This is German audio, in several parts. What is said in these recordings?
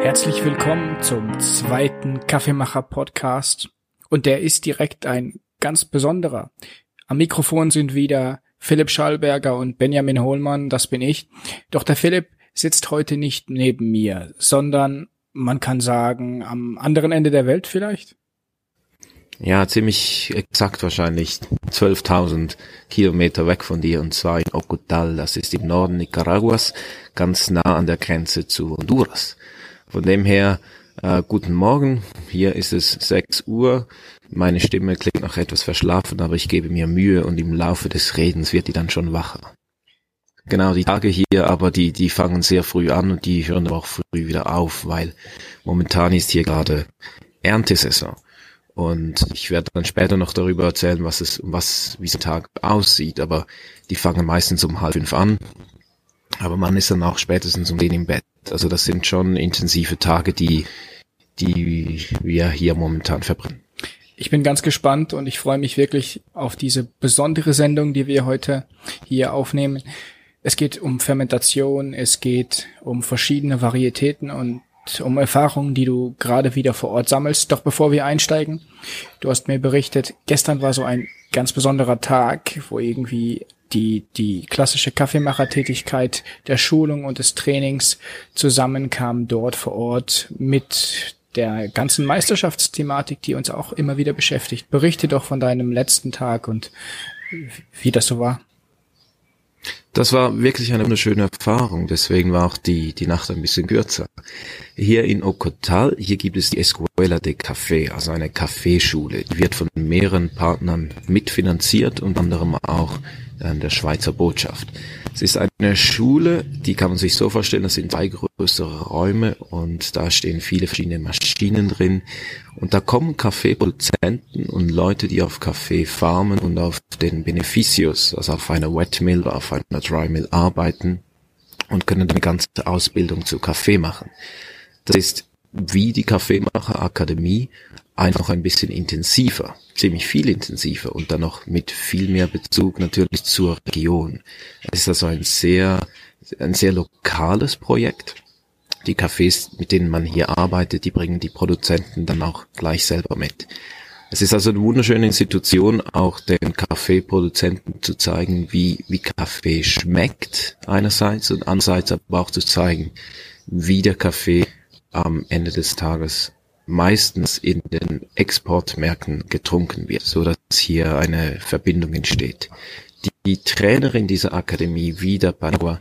Herzlich willkommen zum zweiten Kaffeemacher-Podcast. Und der ist direkt ein ganz besonderer. Am Mikrofon sind wieder Philipp Schallberger und Benjamin Hohlmann, das bin ich. Doch der Philipp sitzt heute nicht neben mir, sondern man kann sagen, am anderen Ende der Welt vielleicht? Ja, ziemlich exakt wahrscheinlich 12.000 Kilometer weg von dir und zwar in Ocotal. Das ist im Norden Nicaraguas, ganz nah an der Grenze zu Honduras. Von dem her, äh, guten Morgen. Hier ist es 6 Uhr. Meine Stimme klingt noch etwas verschlafen, aber ich gebe mir Mühe und im Laufe des Redens wird die dann schon wacher. Genau, die Tage hier, aber die, die fangen sehr früh an und die hören auch früh wieder auf, weil momentan ist hier gerade Erntesaison. Und ich werde dann später noch darüber erzählen, was es, was, wie so ein Tag aussieht. Aber die fangen meistens um halb fünf an. Aber man ist dann auch spätestens um den im Bett. Also das sind schon intensive Tage, die, die wir hier momentan verbringen. Ich bin ganz gespannt und ich freue mich wirklich auf diese besondere Sendung, die wir heute hier aufnehmen. Es geht um Fermentation, es geht um verschiedene Varietäten und um Erfahrungen, die du gerade wieder vor Ort sammelst. Doch bevor wir einsteigen, du hast mir berichtet, gestern war so ein ganz besonderer Tag, wo irgendwie die, die klassische Kaffeemachertätigkeit der Schulung und des Trainings zusammenkam dort vor Ort mit der ganzen Meisterschaftsthematik, die uns auch immer wieder beschäftigt. Berichte doch von deinem letzten Tag und wie das so war. Das war wirklich eine wunderschöne Erfahrung, deswegen war auch die, die Nacht ein bisschen kürzer. Hier in Ocotal, hier gibt es die Escuela de Café, also eine Kaffeeschule. Die wird von mehreren Partnern mitfinanziert, unter anderem auch der Schweizer Botschaft. Es ist eine Schule, die kann man sich so vorstellen, das sind zwei größere Räume und da stehen viele verschiedene Maschinen drin. Und da kommen Kaffeeproduzenten und Leute, die auf Kaffee farmen und auf den Beneficios, also auf einer Wet Mill oder auf einer Dry Mill arbeiten und können eine ganze Ausbildung zu Kaffee machen. Das ist wie die Kaffeemacherakademie einfach ein bisschen intensiver, ziemlich viel intensiver und dann noch mit viel mehr Bezug natürlich zur Region. Es ist also ein sehr, ein sehr lokales Projekt. Die Cafés, mit denen man hier arbeitet, die bringen die Produzenten dann auch gleich selber mit. Es ist also eine wunderschöne Institution, auch den Kaffeeproduzenten zu zeigen, wie, wie Kaffee schmeckt einerseits und andererseits aber auch zu zeigen, wie der Kaffee am Ende des Tages meistens in den Exportmärkten getrunken wird, so dass hier eine Verbindung entsteht. Die, Trainerin dieser Akademie, Vida Padua,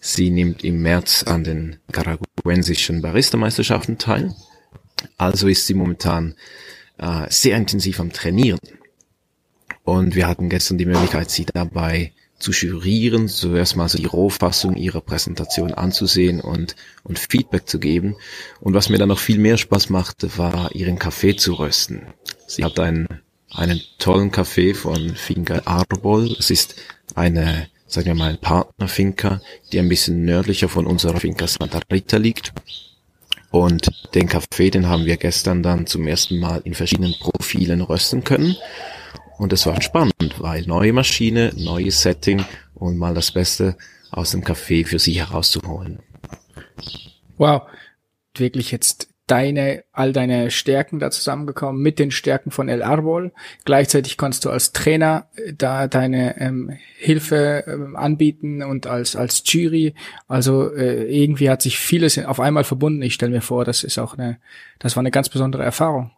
sie nimmt im März an den nicaraguensischen Barista-Meisterschaften teil. Also ist sie momentan äh, sehr intensiv am Trainieren. Und wir hatten gestern die Möglichkeit, sie dabei zu jurieren, zuerst mal so die Rohfassung ihrer Präsentation anzusehen und, und Feedback zu geben. Und was mir dann noch viel mehr Spaß machte, war ihren Kaffee zu rösten. Sie hat einen, einen tollen Kaffee von Finca Arbol. Es ist eine, sagen wir mal, Partnerfinca, die ein bisschen nördlicher von unserer Finca Santa Rita liegt. Und den Kaffee, den haben wir gestern dann zum ersten Mal in verschiedenen Profilen rösten können. Und es war spannend, weil neue Maschine, neues Setting und mal das Beste aus dem Café für sie herauszuholen. Wow, wirklich jetzt deine, all deine Stärken da zusammengekommen mit den Stärken von El Arbol. Gleichzeitig kannst du als Trainer äh, da deine ähm, Hilfe ähm, anbieten und als, als Jury. Also äh, irgendwie hat sich vieles auf einmal verbunden. Ich stelle mir vor, das ist auch eine, das war eine ganz besondere Erfahrung.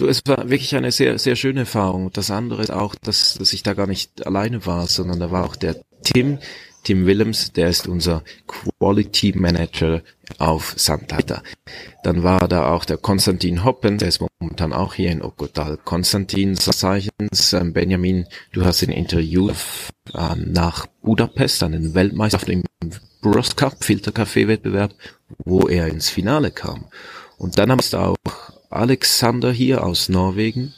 Du, es war wirklich eine sehr, sehr schöne Erfahrung. Das andere ist auch, dass, dass ich da gar nicht alleine war, sondern da war auch der Tim, Tim Willems, der ist unser Quality Manager auf Santa Rita. Dann war da auch der Konstantin Hoppen, der ist momentan auch hier in Okotal. Konstantin Zeichens, ähm, Benjamin, du hast ein Interview äh, nach Budapest an den Weltmeister im Bros Cup Filterkaffee-Wettbewerb, wo er ins Finale kam. Und dann haben wir auch Alexander hier aus Norwegen.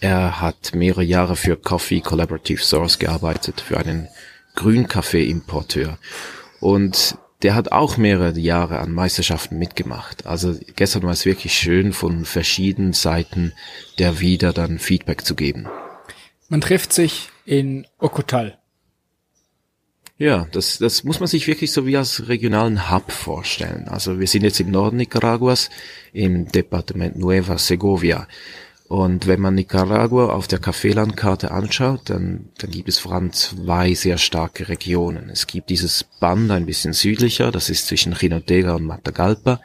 Er hat mehrere Jahre für Coffee Collaborative Source gearbeitet, für einen Grünkaffee-Importeur. Und der hat auch mehrere Jahre an Meisterschaften mitgemacht. Also gestern war es wirklich schön, von verschiedenen Seiten der wieder dann Feedback zu geben. Man trifft sich in Okotal. Ja, das, das muss man sich wirklich so wie als regionalen Hub vorstellen. Also wir sind jetzt im Norden Nicaraguas, im Departement Nueva Segovia. Und wenn man Nicaragua auf der Kaffeelandkarte anschaut, dann, dann gibt es vor allem zwei sehr starke Regionen. Es gibt dieses Band ein bisschen südlicher, das ist zwischen Jinotega und Matagalpa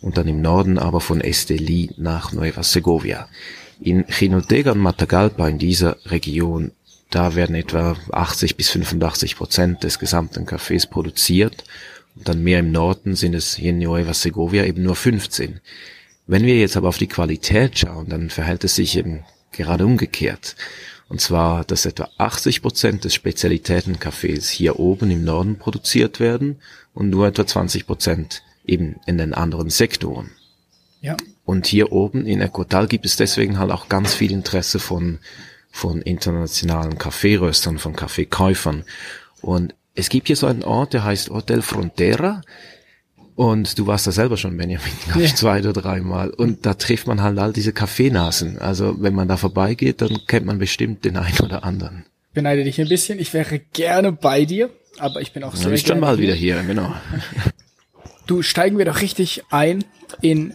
und dann im Norden aber von Esteli nach Nueva Segovia. In Jinotega und Matagalpa in dieser Region, da werden etwa 80 bis 85 Prozent des gesamten Kaffees produziert und dann mehr im Norden sind es hier in Nueva Segovia eben nur 15. Wenn wir jetzt aber auf die Qualität schauen, dann verhält es sich eben gerade umgekehrt. Und zwar, dass etwa 80 Prozent des Spezialitätenkaffees hier oben im Norden produziert werden und nur etwa 20 Prozent eben in den anderen Sektoren. Ja. Und hier oben in Ecotal gibt es deswegen halt auch ganz viel Interesse von, von internationalen Kaffeeröstern, von Kaffeekäufern. Und es gibt hier so einen Ort, der heißt Hotel Frontera. Und du warst da selber schon, Benjamin, glaube ich, ja. zwei oder dreimal. Und da trifft man halt all diese Kaffeenasen. Also wenn man da vorbeigeht, dann kennt man bestimmt den einen oder anderen. Beneide dich ein bisschen. Ich wäre gerne bei dir, aber ich bin auch sehr Du bist schon mal wieder hier, genau. Du steigen wir doch richtig ein in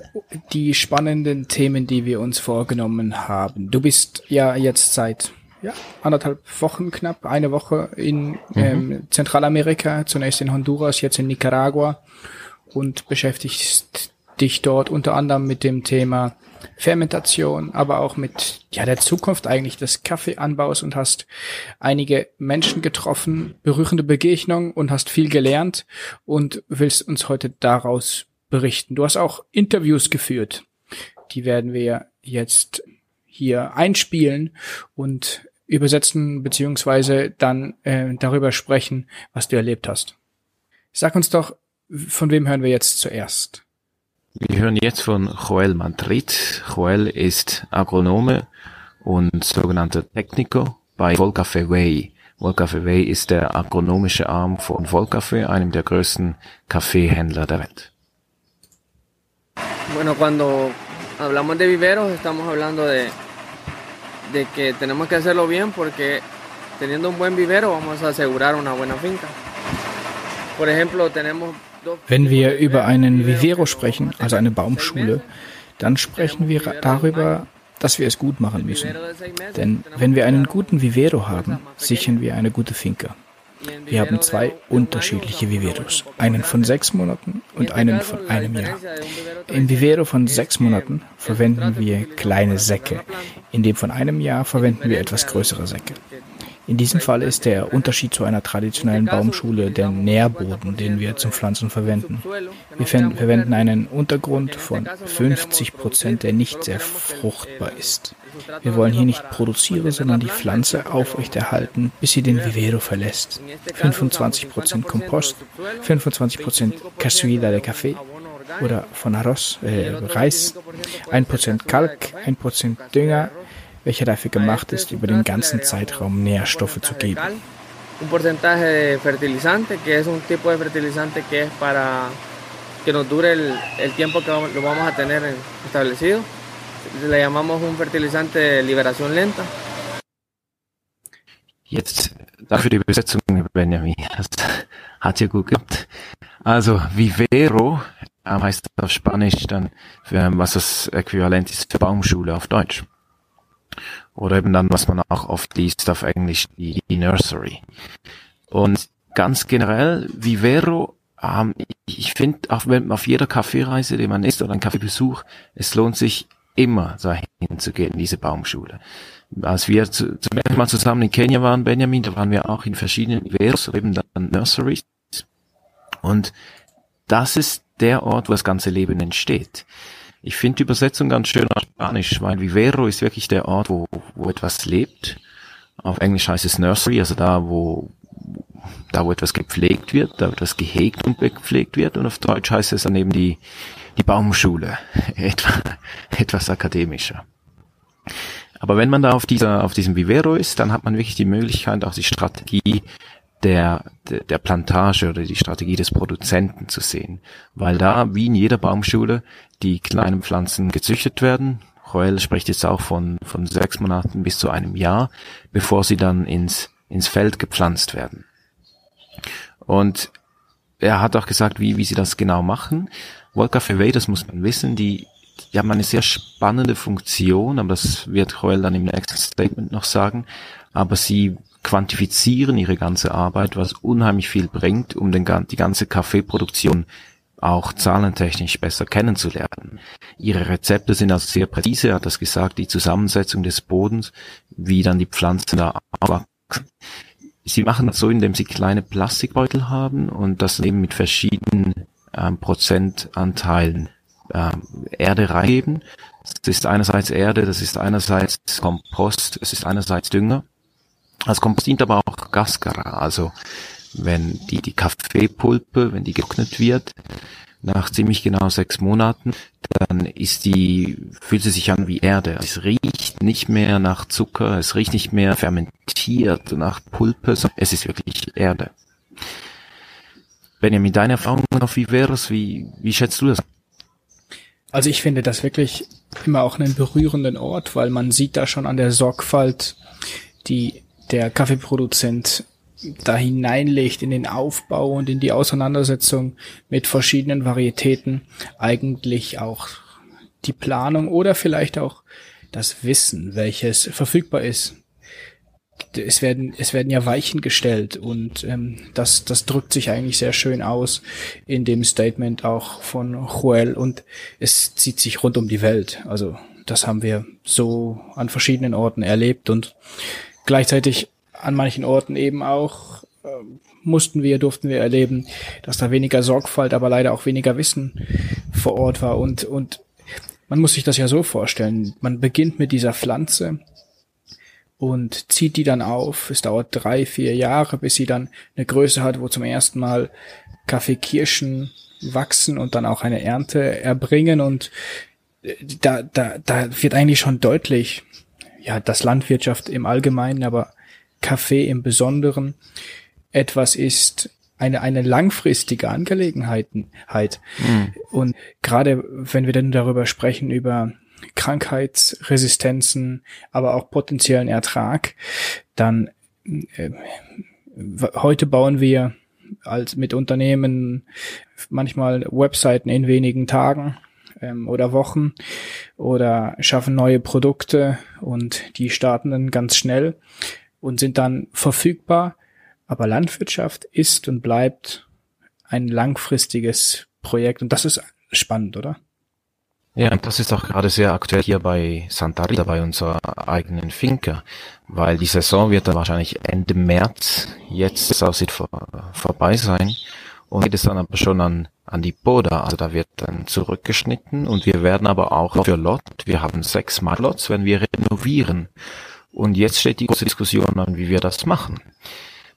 die spannenden Themen, die wir uns vorgenommen haben. Du bist ja jetzt seit ja, anderthalb Wochen knapp, eine Woche in mhm. ähm, Zentralamerika, zunächst in Honduras, jetzt in Nicaragua und beschäftigst dich dort unter anderem mit dem Thema Fermentation, aber auch mit ja der Zukunft eigentlich des Kaffeeanbaus und hast einige Menschen getroffen, berührende Begegnungen und hast viel gelernt und willst uns heute daraus berichten. Du hast auch Interviews geführt. Die werden wir jetzt hier einspielen und übersetzen beziehungsweise dann äh, darüber sprechen, was du erlebt hast. Sag uns doch, von wem hören wir jetzt zuerst? Wir hören jetzt von Joel Madrid. Joel ist Agronome und sogenannter Techniker bei Volcafé Way. Volcafé Way ist der agronomische Arm von Volcafé, einem der größten Kaffeehändler der Welt. Bueno, cuando hablamos de viveros estamos hablando de, de que tenemos que hacerlo bien porque teniendo un buen vivero vamos a asegurar una buena finca. Por ejemplo, tenemos wenn wir über einen Vivero sprechen, also eine Baumschule, dann sprechen wir darüber, dass wir es gut machen müssen. Denn wenn wir einen guten Vivero haben, sichern wir eine gute Finca. Wir haben zwei unterschiedliche Viveros, einen von sechs Monaten und einen von einem Jahr. Im Vivero von sechs Monaten verwenden wir kleine Säcke, in dem von einem Jahr verwenden wir etwas größere Säcke. In diesem Fall ist der Unterschied zu einer traditionellen Baumschule der Nährboden, den wir zum Pflanzen verwenden. Wir verwenden einen Untergrund von 50 Prozent, der nicht sehr fruchtbar ist. Wir wollen hier nicht produzieren, sondern die Pflanze aufrechterhalten, bis sie den Vivero verlässt. 25 Prozent Kompost, 25 Prozent Casuida de Café oder von Arroz, äh, Reis, 1 Prozent Kalk, 1 Prozent Dünger, welcher dafür gemacht ist, über den ganzen Zeitraum Nährstoffe zu geben. Un porcentaje de fertilizante, que es un tipo de fertilizante que es para que nos dure el, el tiempo que lo vamos a tener establecido. Le llamamos un fertilizante de liberación lenta. Jetzt dafür die Übersetzung, Benjamin. Das hat ja gut geklappt. Also Vivero heißt auf Spanisch dann, für, was das Äquivalent ist für Baumschule auf Deutsch. Oder eben dann, was man auch oft liest auf Englisch, die, Nursery. Und ganz generell, Vivero, ähm, ich finde, wenn auf jeder Kaffeereise, die man ist oder einen Kaffeebesuch, es lohnt sich immer dahin zu gehen, diese Baumschule. Als wir zu, zum ersten Mal zusammen in Kenia waren, Benjamin, da waren wir auch in verschiedenen Viveros, eben dann Nurseries. Und das ist der Ort, wo das ganze Leben entsteht. Ich finde die Übersetzung ganz schön auf Spanisch, weil Vivero ist wirklich der Ort, wo, wo etwas lebt. Auf Englisch heißt es Nursery, also da, wo, da, wo etwas gepflegt wird, da, wo etwas gehegt und gepflegt wird. Und auf Deutsch heißt es dann eben die, die Baumschule. Etwa, etwas akademischer. Aber wenn man da auf dieser, auf diesem Vivero ist, dann hat man wirklich die Möglichkeit, auch die Strategie der, der Plantage oder die Strategie des Produzenten zu sehen. Weil da, wie in jeder Baumschule, die kleinen Pflanzen gezüchtet werden. Joel spricht jetzt auch von, von sechs Monaten bis zu einem Jahr, bevor sie dann ins, ins Feld gepflanzt werden. Und er hat auch gesagt, wie, wie sie das genau machen. World Café Way, das muss man wissen, die, die haben eine sehr spannende Funktion, aber das wird Joel dann im nächsten Statement noch sagen. Aber sie quantifizieren ihre ganze Arbeit, was unheimlich viel bringt, um den, die ganze Kaffeeproduktion auch zahlentechnisch besser kennenzulernen. Ihre Rezepte sind also sehr präzise, hat das gesagt, die Zusammensetzung des Bodens, wie dann die Pflanzen da aufwachsen. Sie machen das so, indem sie kleine Plastikbeutel haben und das eben mit verschiedenen ähm, Prozentanteilen ähm, Erde reingeben. Das ist einerseits Erde, das ist einerseits Kompost, es ist einerseits Dünger. Als Kompost dient aber auch Gascara, also wenn die, die Kaffeepulpe, wenn die getrocknet wird, nach ziemlich genau sechs Monaten, dann ist die, fühlt sie sich an wie Erde. Es riecht nicht mehr nach Zucker, es riecht nicht mehr fermentiert nach Pulpe, sondern es ist wirklich Erde. Benjamin, deine Erfahrungen auf Viveros, wie, wie schätzt du das? Also ich finde das wirklich immer auch einen berührenden Ort, weil man sieht da schon an der Sorgfalt, die der Kaffeeproduzent da hineinlegt in den Aufbau und in die Auseinandersetzung mit verschiedenen Varietäten eigentlich auch die Planung oder vielleicht auch das Wissen, welches verfügbar ist. Es werden, es werden ja Weichen gestellt und ähm, das, das drückt sich eigentlich sehr schön aus in dem Statement auch von Joel und es zieht sich rund um die Welt. Also das haben wir so an verschiedenen Orten erlebt und gleichzeitig an manchen Orten eben auch äh, mussten wir, durften wir erleben, dass da weniger Sorgfalt, aber leider auch weniger Wissen vor Ort war. Und, und man muss sich das ja so vorstellen. Man beginnt mit dieser Pflanze und zieht die dann auf. Es dauert drei, vier Jahre, bis sie dann eine Größe hat, wo zum ersten Mal Kaffeekirschen wachsen und dann auch eine Ernte erbringen. Und äh, da, da, da wird eigentlich schon deutlich, ja, dass Landwirtschaft im Allgemeinen, aber Kaffee im Besonderen etwas ist, eine, eine langfristige Angelegenheit. Mhm. Und gerade wenn wir dann darüber sprechen, über Krankheitsresistenzen, aber auch potenziellen Ertrag, dann äh, heute bauen wir als mit Unternehmen manchmal Webseiten in wenigen Tagen ähm, oder Wochen oder schaffen neue Produkte und die starten dann ganz schnell und sind dann verfügbar. Aber Landwirtschaft ist und bleibt ein langfristiges Projekt und das ist spannend, oder? Ja, und das ist auch gerade sehr aktuell hier bei Santa Rita, bei unserer eigenen Finca, weil die Saison wird dann wahrscheinlich Ende März, jetzt es aussieht, vor, vorbei sein und geht es dann aber schon an, an die Boda, also da wird dann zurückgeschnitten und wir werden aber auch für Lot, wir haben sechs Mal Lots, wenn wir renovieren und jetzt steht die große Diskussion an, wie wir das machen.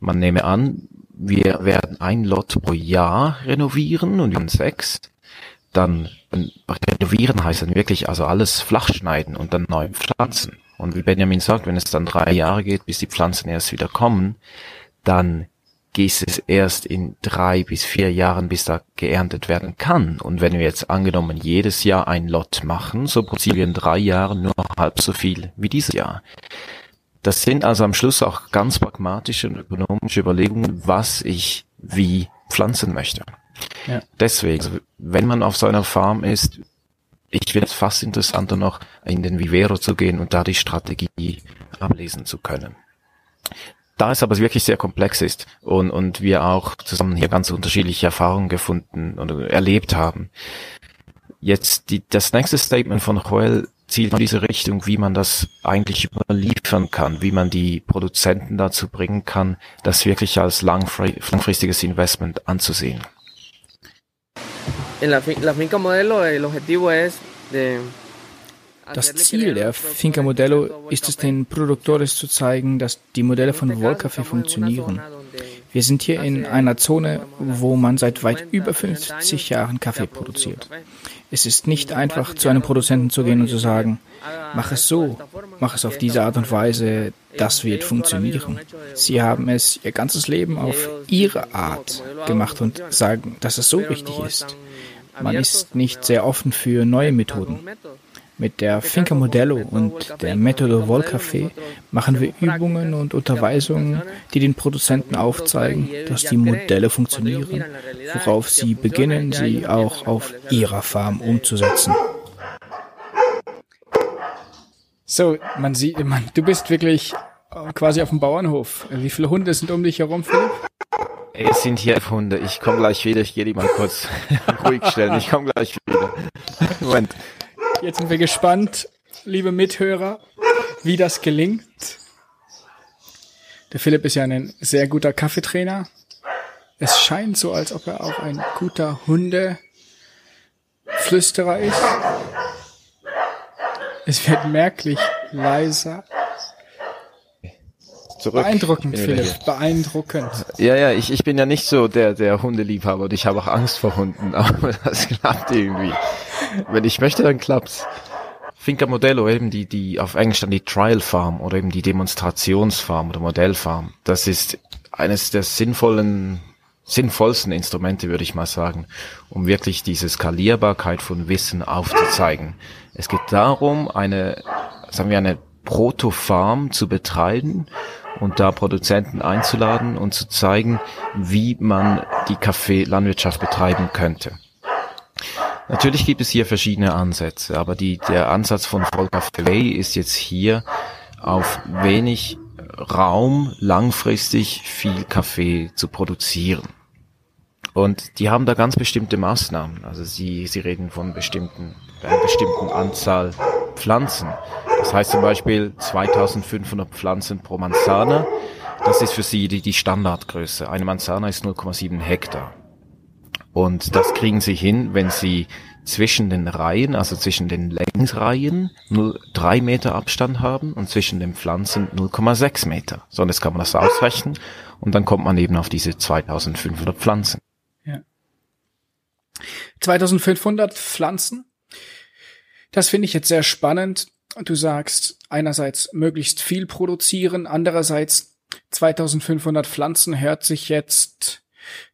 Man nehme an, wir werden ein Lot pro Jahr renovieren und wir haben sechs. Dann renovieren heißt dann wirklich also alles flach schneiden und dann neu pflanzen. Und wie Benjamin sagt, wenn es dann drei Jahre geht, bis die Pflanzen erst wieder kommen, dann gießt es erst in drei bis vier Jahren, bis da geerntet werden kann. Und wenn wir jetzt angenommen jedes Jahr ein Lot machen, so produzieren wir in drei Jahren nur halb so viel wie dieses Jahr. Das sind also am Schluss auch ganz pragmatische und ökonomische Überlegungen, was ich wie pflanzen möchte. Ja. Deswegen, also wenn man auf so einer Farm ist, ich finde es fast interessanter noch, in den Vivero zu gehen und da die Strategie ablesen zu können. Da es aber wirklich sehr komplex ist und, und wir auch zusammen hier ganz unterschiedliche Erfahrungen gefunden oder erlebt haben. Jetzt die, das nächste Statement von Joel zielt in diese Richtung, wie man das eigentlich überliefern kann, wie man die Produzenten dazu bringen kann, das wirklich als langfristiges Investment anzusehen. En la, la finca modelo el objetivo es de das Ziel der Finca Modello ist es, den Produktores zu zeigen, dass die Modelle von Wollkaffee funktionieren. Wir sind hier in einer Zone, wo man seit weit über 50 Jahren Kaffee produziert. Es ist nicht einfach, zu einem Produzenten zu gehen und zu sagen, mach es so, mach es auf diese Art und Weise, das wird funktionieren. Sie haben es ihr ganzes Leben auf ihre Art gemacht und sagen, dass es so richtig ist. Man ist nicht sehr offen für neue Methoden. Mit der Finca Modello und der Metodo Volcafé machen wir Übungen und Unterweisungen, die den Produzenten aufzeigen, dass die Modelle funktionieren, worauf sie beginnen, sie auch auf ihrer Farm umzusetzen. So, man sieht, man, du bist wirklich quasi auf dem Bauernhof. Wie viele Hunde sind um dich herum, Philipp? Es sind hier Hunde. Ich komme gleich wieder. Ich gehe die mal kurz ruhig stellen. Ich komme gleich wieder. Moment. Jetzt sind wir gespannt, liebe Mithörer, wie das gelingt. Der Philipp ist ja ein sehr guter Kaffeetrainer. Es scheint so, als ob er auch ein guter Hundeflüsterer ist. Es wird merklich leiser zurück. Beeindruckend, Philipp, beeindruckend. Ja, ja, ich, ich bin ja nicht so der, der Hundeliebhaber und ich habe auch Angst vor Hunden, aber das klappt irgendwie. Wenn ich möchte, dann klappt's. Finca Modello, eben die, die auf Englisch dann die Trial Farm oder eben die Demonstrationsfarm oder Modellfarm. Das ist eines der sinnvollen, sinnvollsten Instrumente, würde ich mal sagen, um wirklich diese Skalierbarkeit von Wissen aufzuzeigen. Es geht darum, eine, sagen wir, eine Proto-Farm zu betreiben und da Produzenten einzuladen und zu zeigen, wie man die Kaffeelandwirtschaft betreiben könnte. Natürlich gibt es hier verschiedene Ansätze, aber die, der Ansatz von Volker Frey ist jetzt hier auf wenig Raum langfristig viel Kaffee zu produzieren. Und die haben da ganz bestimmte Maßnahmen. Also sie, sie reden von bestimmten, einer bestimmten Anzahl Pflanzen. Das heißt zum Beispiel 2500 Pflanzen pro Manzana. Das ist für sie die, die Standardgröße. Eine Manzana ist 0,7 Hektar. Und das kriegen sie hin, wenn sie zwischen den Reihen, also zwischen den Längsreihen, nur drei Meter Abstand haben und zwischen den Pflanzen 0,6 Meter. So, und jetzt kann man das ausrechnen und dann kommt man eben auf diese 2500 Pflanzen. Ja. 2500 Pflanzen? Das finde ich jetzt sehr spannend. Du sagst einerseits möglichst viel produzieren, andererseits 2500 Pflanzen hört sich jetzt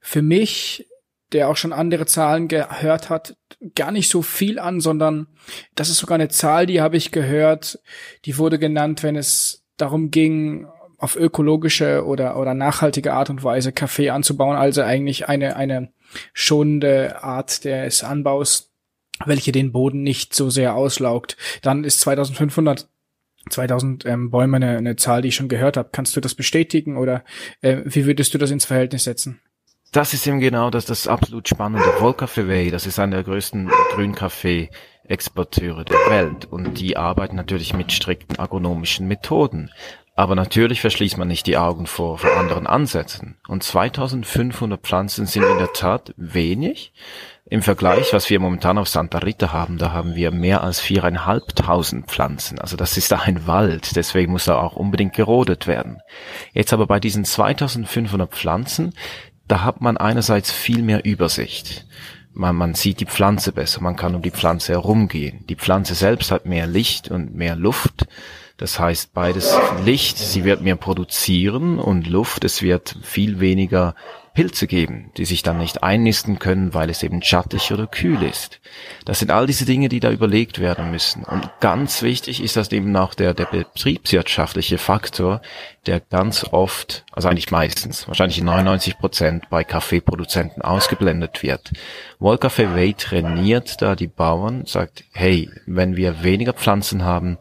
für mich, der auch schon andere Zahlen gehört hat, gar nicht so viel an, sondern das ist sogar eine Zahl, die habe ich gehört, die wurde genannt, wenn es darum ging, auf ökologische oder, oder nachhaltige Art und Weise Kaffee anzubauen, also eigentlich eine, eine schonende Art des Anbaus welche den Boden nicht so sehr auslaugt. Dann ist 2500 2000 ähm, Bäume eine, eine Zahl, die ich schon gehört habe. Kannst du das bestätigen oder äh, wie würdest du das ins Verhältnis setzen? Das ist eben genau das, das absolut spannende. Volcafé, das ist einer der größten Grünkaffee-Exporteure der Welt und die arbeiten natürlich mit strikten agronomischen Methoden. Aber natürlich verschließt man nicht die Augen vor, vor anderen Ansätzen. Und 2500 Pflanzen sind in der Tat wenig. Im Vergleich, was wir momentan auf Santa Rita haben, da haben wir mehr als viereinhalbtausend Pflanzen. Also das ist da ein Wald, deswegen muss da auch unbedingt gerodet werden. Jetzt aber bei diesen 2500 Pflanzen, da hat man einerseits viel mehr Übersicht. Man, man sieht die Pflanze besser, man kann um die Pflanze herumgehen. Die Pflanze selbst hat mehr Licht und mehr Luft. Das heißt, beides Licht, sie wird mehr produzieren und Luft, es wird viel weniger Pilze geben, die sich dann nicht einnisten können, weil es eben schattig oder kühl ist. Das sind all diese Dinge, die da überlegt werden müssen. Und ganz wichtig ist das eben auch der, der betriebswirtschaftliche Faktor, der ganz oft, also eigentlich meistens, wahrscheinlich in 99 Prozent bei Kaffeeproduzenten ausgeblendet wird. Wollcafé Way trainiert da die Bauern, sagt, hey, wenn wir weniger Pflanzen haben,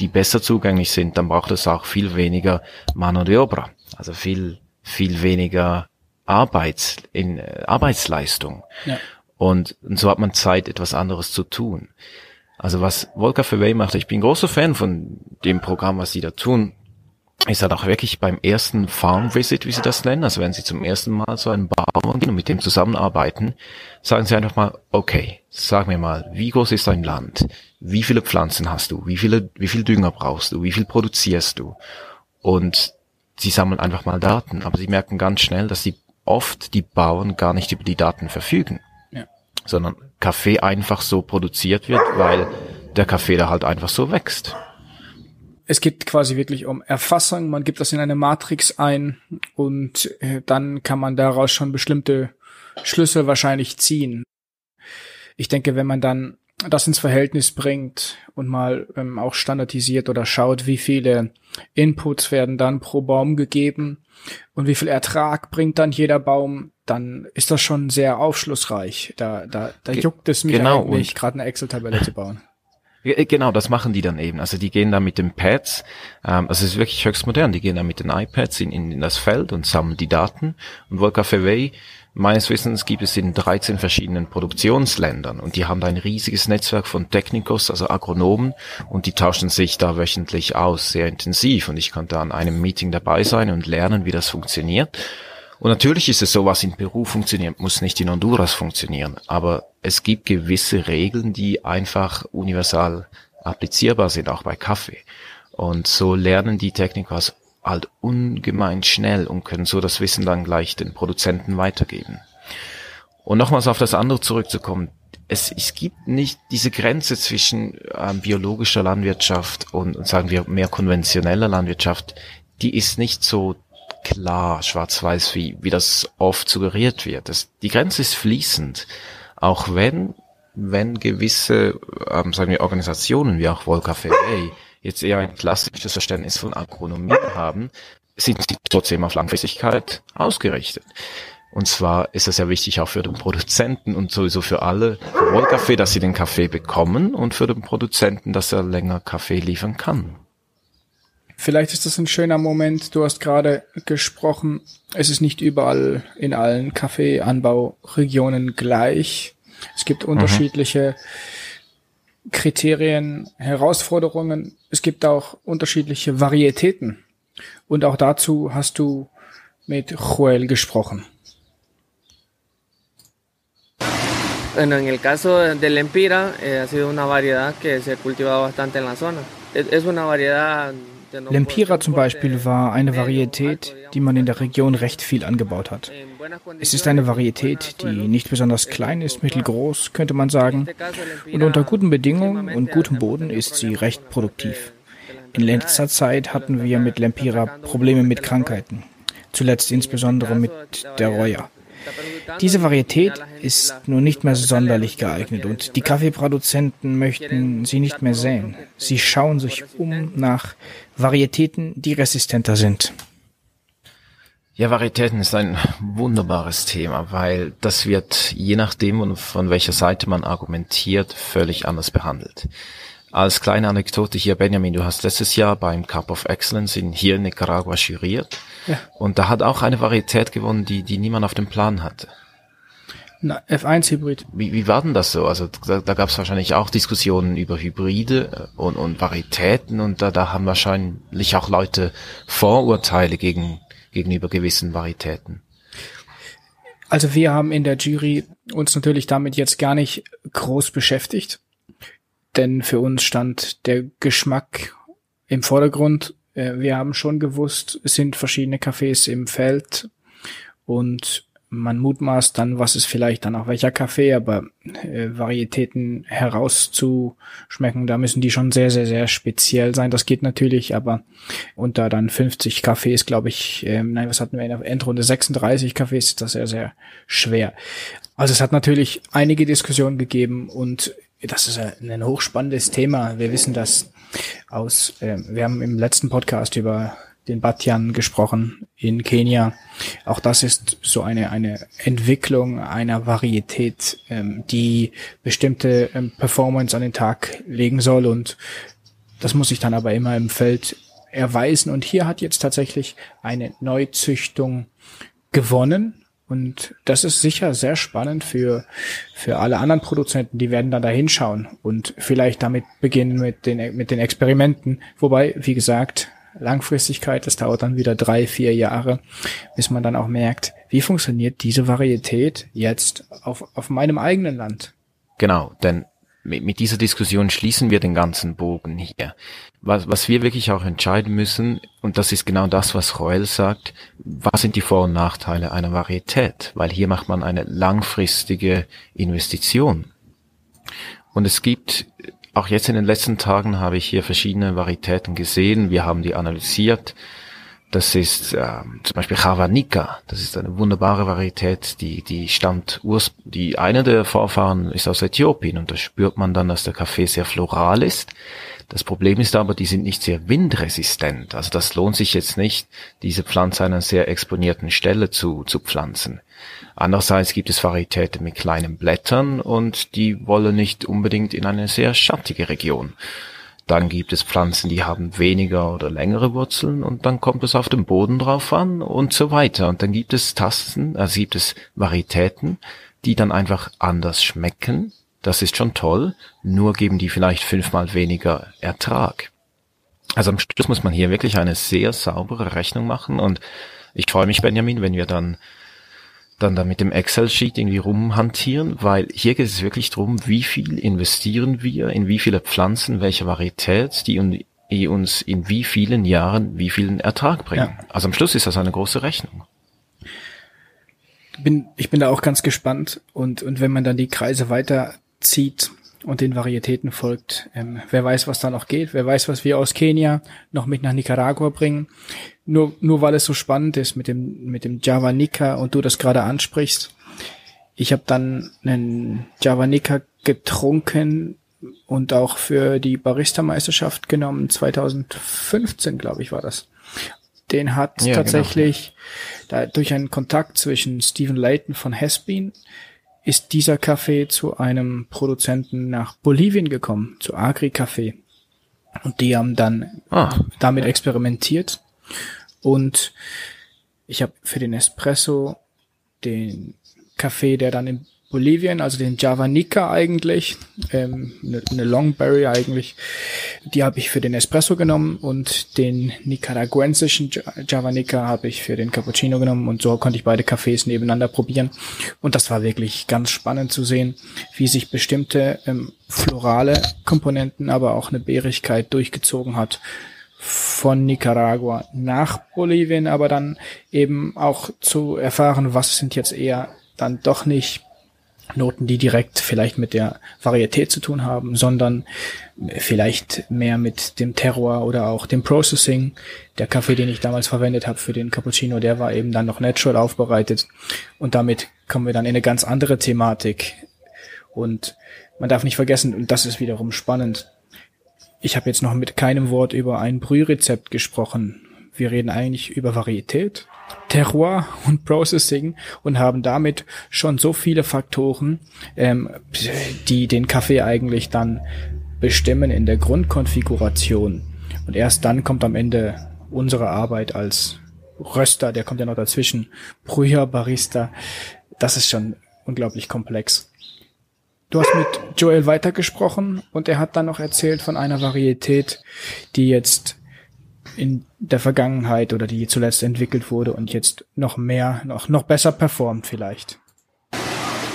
die besser zugänglich sind, dann braucht es auch viel weniger Mano de Obra, also viel, viel weniger Arbeits, in äh, Arbeitsleistung. Ja. Und, und so hat man Zeit, etwas anderes zu tun. Also was Volker Verwey macht, ich bin großer Fan von dem Programm, was sie da tun, ist halt auch wirklich beim ersten Farm Visit, wie sie das nennen, also wenn sie zum ersten Mal so einen Bauern gehen und mit dem zusammenarbeiten, sagen sie einfach mal, okay, sag mir mal, wie groß ist dein Land? Wie viele Pflanzen hast du? Wie viele, wie viel Dünger brauchst du? Wie viel produzierst du? Und sie sammeln einfach mal Daten, aber sie merken ganz schnell, dass die oft die Bauern gar nicht über die Daten verfügen, ja. sondern Kaffee einfach so produziert wird, weil der Kaffee da halt einfach so wächst. Es geht quasi wirklich um Erfassung, man gibt das in eine Matrix ein und äh, dann kann man daraus schon bestimmte Schlüsse wahrscheinlich ziehen. Ich denke, wenn man dann das ins Verhältnis bringt und mal ähm, auch standardisiert oder schaut, wie viele Inputs werden dann pro Baum gegeben und wie viel Ertrag bringt dann jeder Baum, dann ist das schon sehr aufschlussreich. Da, da, da juckt es mich genau, eigentlich, gerade eine Excel-Tabelle zu bauen. Genau, das machen die dann eben. Also die gehen da mit den Pads, ähm, also es ist wirklich höchst modern, die gehen da mit den iPads in, in, in das Feld und sammeln die Daten. Und Volker Fevey Meines Wissens gibt es in 13 verschiedenen Produktionsländern und die haben da ein riesiges Netzwerk von Technikos, also Agronomen und die tauschen sich da wöchentlich aus, sehr intensiv und ich konnte an einem Meeting dabei sein und lernen, wie das funktioniert. Und natürlich ist es so, was in Peru funktioniert, muss nicht in Honduras funktionieren, aber es gibt gewisse Regeln, die einfach universal applizierbar sind, auch bei Kaffee. Und so lernen die Technikers halt ungemein schnell und können so das Wissen dann gleich den Produzenten weitergeben. Und nochmals auf das andere zurückzukommen, es, es gibt nicht diese Grenze zwischen ähm, biologischer Landwirtschaft und, und sagen wir mehr konventioneller Landwirtschaft, die ist nicht so klar schwarz-weiß, wie, wie das oft suggeriert wird. Das, die Grenze ist fließend, auch wenn, wenn gewisse, ähm, sagen wir, Organisationen wie auch Volker Ferrey jetzt eher ein klassisches Verständnis von Agronomie haben, sind sie trotzdem auf Langfristigkeit ausgerichtet. Und zwar ist es ja wichtig auch für den Produzenten und sowieso für alle Rollkaffee, dass sie den Kaffee bekommen und für den Produzenten, dass er länger Kaffee liefern kann. Vielleicht ist das ein schöner Moment. Du hast gerade gesprochen, es ist nicht überall in allen Kaffeeanbauregionen gleich. Es gibt mhm. unterschiedliche mhm Kriterien, Herausforderungen. Es gibt auch unterschiedliche Varietäten. Und auch dazu hast du mit Joel gesprochen. Bueno, en el caso del Empira, eh, ha sido una variedad que se ha cultivado bastante en la zona. Es una variedad Lempira zum Beispiel war eine Varietät, die man in der Region recht viel angebaut hat. Es ist eine Varietät, die nicht besonders klein ist, mittelgroß, könnte man sagen, und unter guten Bedingungen und gutem Boden ist sie recht produktiv. In letzter Zeit hatten wir mit Lempira Probleme mit Krankheiten, zuletzt insbesondere mit der Reuer. Diese Varietät ist nur nicht mehr sonderlich geeignet und die Kaffeeproduzenten möchten sie nicht mehr säen. Sie schauen sich um nach Varietäten, die resistenter sind. Ja, Varietäten ist ein wunderbares Thema, weil das wird je nachdem, von welcher Seite man argumentiert, völlig anders behandelt. Als kleine Anekdote hier, Benjamin, du hast letztes Jahr beim Cup of Excellence in, hier in Nicaragua juriert. Ja. Und da hat auch eine Varietät gewonnen, die, die niemand auf dem Plan hatte. Na, F1 Hybrid. Wie, wie war denn das so? Also da, da gab es wahrscheinlich auch Diskussionen über Hybride äh, und, und Varietäten und da, da haben wahrscheinlich auch Leute Vorurteile gegen, gegenüber gewissen Varietäten. Also wir haben in der Jury uns natürlich damit jetzt gar nicht groß beschäftigt denn für uns stand der Geschmack im Vordergrund. Äh, wir haben schon gewusst, es sind verschiedene Cafés im Feld und man mutmaßt dann, was ist vielleicht dann auch welcher Kaffee, aber äh, Varietäten herauszuschmecken, da müssen die schon sehr, sehr, sehr speziell sein. Das geht natürlich, aber unter dann 50 Kaffees, glaube ich, äh, nein, was hatten wir in der Endrunde? 36 Kaffees ist das sehr, sehr schwer. Also es hat natürlich einige Diskussionen gegeben und das ist ein hochspannendes Thema. Wir wissen das aus, äh, wir haben im letzten Podcast über den Batyan gesprochen in Kenia. Auch das ist so eine, eine Entwicklung einer Varietät, ähm, die bestimmte ähm, Performance an den Tag legen soll und das muss sich dann aber immer im Feld erweisen. Und hier hat jetzt tatsächlich eine Neuzüchtung gewonnen und das ist sicher sehr spannend für, für alle anderen Produzenten. Die werden dann da hinschauen und vielleicht damit beginnen mit den, mit den Experimenten. Wobei, wie gesagt, Langfristigkeit, das dauert dann wieder drei, vier Jahre, bis man dann auch merkt, wie funktioniert diese Varietät jetzt auf, auf meinem eigenen Land. Genau, denn mit, mit dieser Diskussion schließen wir den ganzen Bogen hier. Was, was wir wirklich auch entscheiden müssen, und das ist genau das, was Joel sagt, was sind die Vor- und Nachteile einer Varietät? Weil hier macht man eine langfristige Investition. Und es gibt, auch jetzt in den letzten Tagen habe ich hier verschiedene Varietäten gesehen, wir haben die analysiert. Das ist äh, zum Beispiel Javanica. Das ist eine wunderbare Varietät, die die stammt urs die eine der Vorfahren ist aus Äthiopien und da spürt man dann, dass der Kaffee sehr floral ist. Das Problem ist aber, die sind nicht sehr windresistent. Also das lohnt sich jetzt nicht, diese Pflanze an einer sehr exponierten Stelle zu, zu pflanzen. Andererseits gibt es Varietäten mit kleinen Blättern und die wollen nicht unbedingt in eine sehr schattige Region. Dann gibt es Pflanzen, die haben weniger oder längere Wurzeln und dann kommt es auf den Boden drauf an und so weiter. Und dann gibt es Tasten, also gibt es Varietäten, die dann einfach anders schmecken. Das ist schon toll, nur geben die vielleicht fünfmal weniger Ertrag. Also am Schluss muss man hier wirklich eine sehr saubere Rechnung machen und ich freue mich, Benjamin, wenn wir dann dann da mit dem Excel-Sheet irgendwie rumhantieren, weil hier geht es wirklich drum, wie viel investieren wir in wie viele Pflanzen, welche Varietät, die, die uns in wie vielen Jahren wie vielen Ertrag bringen. Ja. Also am Schluss ist das eine große Rechnung. Bin, ich bin da auch ganz gespannt und, und wenn man dann die Kreise weiterzieht, und den Varietäten folgt. Ähm, wer weiß, was da noch geht, wer weiß, was wir aus Kenia noch mit nach Nicaragua bringen. Nur, nur weil es so spannend ist mit dem, mit dem Javanica und du das gerade ansprichst. Ich habe dann einen Javanica getrunken und auch für die Barista-Meisterschaft genommen. 2015, glaube ich, war das. Den hat ja, genau. tatsächlich genau. da, durch einen Kontakt zwischen Stephen Layton von Hespin ist dieser Kaffee zu einem Produzenten nach Bolivien gekommen, zu Agri Café. Und die haben dann ah, damit experimentiert. Und ich habe für den Espresso den Kaffee, der dann in Bolivien, also den Javanica eigentlich, ähm, eine, eine Longberry eigentlich, die habe ich für den Espresso genommen und den nicaraguensischen Javanica habe ich für den Cappuccino genommen und so konnte ich beide Kaffees nebeneinander probieren. Und das war wirklich ganz spannend zu sehen, wie sich bestimmte ähm, florale Komponenten, aber auch eine Beerigkeit durchgezogen hat von Nicaragua nach Bolivien, aber dann eben auch zu erfahren, was sind jetzt eher dann doch nicht Noten, die direkt vielleicht mit der Varietät zu tun haben, sondern vielleicht mehr mit dem Terroir oder auch dem Processing. Der Kaffee, den ich damals verwendet habe für den Cappuccino, der war eben dann noch natural aufbereitet. Und damit kommen wir dann in eine ganz andere Thematik. Und man darf nicht vergessen, und das ist wiederum spannend, ich habe jetzt noch mit keinem Wort über ein Brührezept gesprochen. Wir reden eigentlich über Varietät Terroir und Processing und haben damit schon so viele Faktoren, ähm, die den Kaffee eigentlich dann bestimmen in der Grundkonfiguration. Und erst dann kommt am Ende unsere Arbeit als Röster, der kommt ja noch dazwischen, Brüher, Barista. Das ist schon unglaublich komplex. Du hast mit Joel weitergesprochen und er hat dann noch erzählt von einer Varietät, die jetzt in der Vergangenheit oder die zuletzt entwickelt wurde und jetzt noch mehr, noch, noch besser performt vielleicht.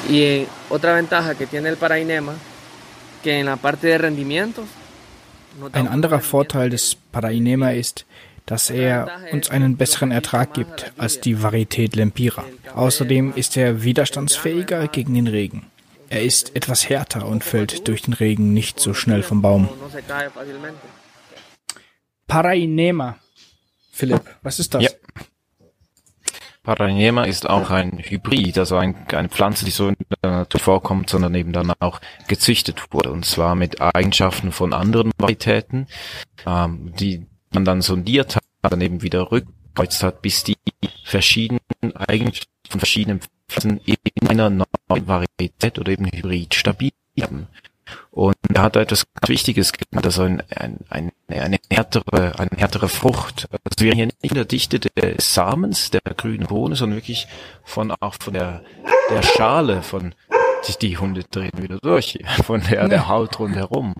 Y otra ventaja que tiene el Parainema, que en la parte de rendimientos ein anderer Vorteil des Parainema ist, dass er uns einen besseren Ertrag gibt als die Varietät Lempira. Außerdem ist er widerstandsfähiger gegen den Regen. Er ist etwas härter und fällt durch den Regen nicht so schnell vom Baum. Parainema. Philipp, was ist das? Ja. Parainema ist auch ein Hybrid, also ein, eine Pflanze, die so in der Natur vorkommt, sondern eben dann auch gezüchtet wurde. Und zwar mit Eigenschaften von anderen Varietäten, ähm, die man dann sondiert hat, dann eben wieder rückkreuzt hat, bis die verschiedenen Eigenschaften von verschiedenen Pflanzen in einer neuen Varietät oder eben Hybrid stabil haben. Und er hat etwas ganz Wichtiges genannt, also ein, ein, ein, eine härtere, eine härtere Frucht. Also wir hier nicht in der Dichte des Samens, der grünen Bohne, sondern wirklich von, auch von der, der Schale, von, die Hunde drehen wieder durch, von der, der Haut rundherum.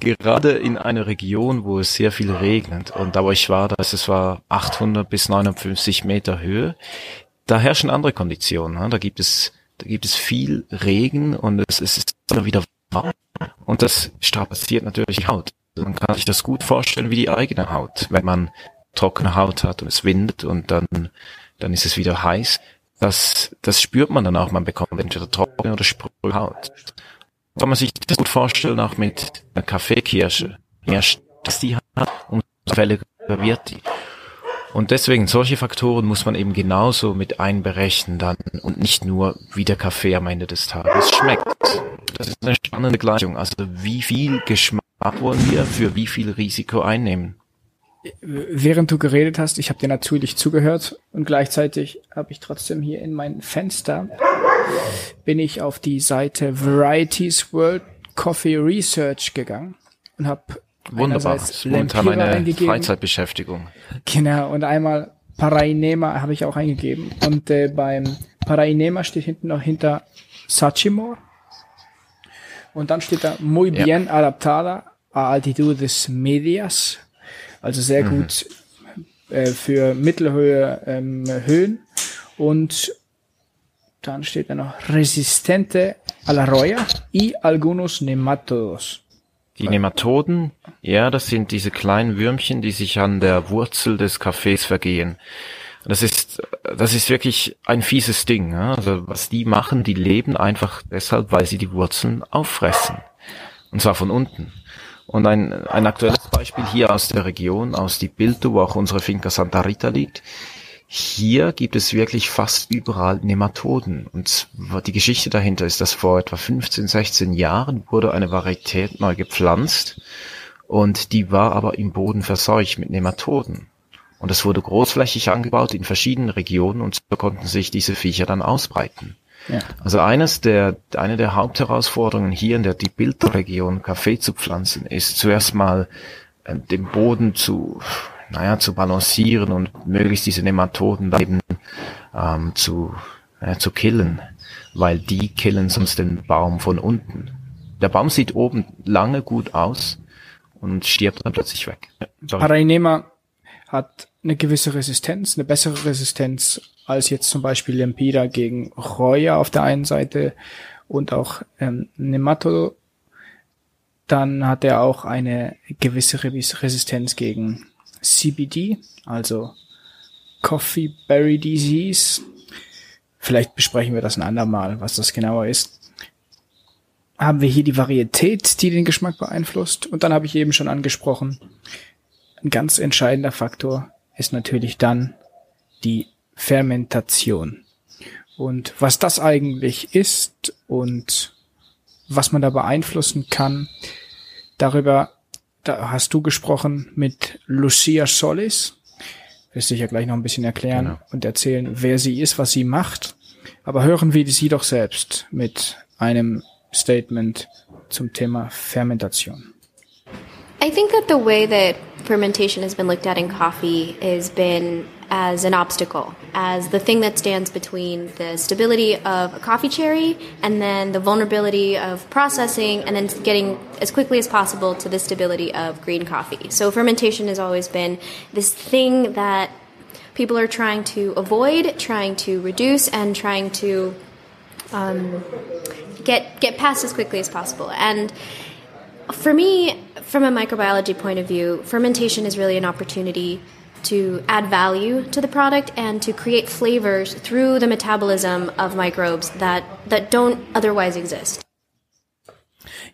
Gerade in einer Region, wo es sehr viel regnet und da wo ich war, das es war 800 bis 950 Meter Höhe, da herrschen andere Konditionen. Ne? Da gibt es, da gibt es viel Regen und es, es ist wieder und das strapaziert natürlich die Haut. Man kann sich das gut vorstellen wie die eigene Haut. Wenn man trockene Haut hat und es windet und dann, dann ist es wieder heiß. Das, das spürt man dann auch. Man bekommt entweder trockene oder spröde Haut. Kann man sich das gut vorstellen, auch mit einer Kaffeekirsche. Erst, dass die hat, umso fälliger wird die. Und deswegen, solche Faktoren muss man eben genauso mit einberechnen dann und nicht nur, wie der Kaffee am Ende des Tages schmeckt. Das ist eine spannende Gleichung. Also wie viel Geschmack wollen wir für wie viel Risiko einnehmen? Während du geredet hast, ich habe dir natürlich zugehört und gleichzeitig habe ich trotzdem hier in mein Fenster bin ich auf die Seite Varieties World Coffee Research gegangen und habe Wunderbar. Momentan meine Freizeitbeschäftigung. Genau, und einmal Parainema habe ich auch eingegeben. Und äh, beim Parainema steht hinten noch hinter Sachimor. Und dann steht da Muy bien ja. adaptada a altitudes medias. Also sehr mhm. gut äh, für Mittelhöhe ähm, Höhen. Und dann steht da noch Resistente a la roya y algunos nematodos. Die Nematoden, ja, das sind diese kleinen Würmchen, die sich an der Wurzel des Kaffees vergehen. Das ist, das ist wirklich ein fieses Ding. Also was die machen, die leben einfach deshalb, weil sie die Wurzeln auffressen. Und zwar von unten. Und ein, ein aktuelles Beispiel hier aus der Region, aus die Bildo, wo auch unsere Finca Santa Rita liegt. Hier gibt es wirklich fast überall Nematoden. Und die Geschichte dahinter ist, dass vor etwa 15, 16 Jahren wurde eine Varietät neu gepflanzt und die war aber im Boden verseucht mit Nematoden. Und es wurde großflächig angebaut in verschiedenen Regionen und so konnten sich diese Viecher dann ausbreiten. Ja. Also eines der, eine der Hauptherausforderungen hier in der die Bildregion Kaffee zu pflanzen ist zuerst mal äh, den Boden zu naja, zu balancieren und möglichst diese Nematoden dann eben ähm, zu, äh, zu killen, weil die killen sonst den Baum von unten. Der Baum sieht oben lange gut aus und stirbt dann plötzlich weg. Ja, Parainema hat eine gewisse Resistenz, eine bessere Resistenz als jetzt zum Beispiel Lempira gegen Roya auf der einen Seite und auch ähm, Nematodo. Dann hat er auch eine gewisse Resistenz gegen CBD, also Coffee Berry Disease. Vielleicht besprechen wir das ein andermal, was das genauer ist. Haben wir hier die Varietät, die den Geschmack beeinflusst. Und dann habe ich eben schon angesprochen, ein ganz entscheidender Faktor ist natürlich dann die Fermentation. Und was das eigentlich ist und was man da beeinflussen kann, darüber da hast du gesprochen mit Lucia Solis. Wirst dich ja gleich noch ein bisschen erklären genau. und erzählen, wer sie ist, was sie macht. Aber hören wir sie doch selbst mit einem Statement zum Thema Fermentation. I think that the way that fermentation has been looked at in coffee has been as an obstacle, as the thing that stands between the stability of a coffee cherry and then the vulnerability of processing and then getting as quickly as possible to the stability of green coffee. So fermentation has always been this thing that people are trying to avoid, trying to reduce, and trying to um, get get past as quickly as possible. And for me, from a microbiology point of view, fermentation is really an opportunity to add value to the product and to create flavors through the metabolism of microbes that, that don't otherwise exist.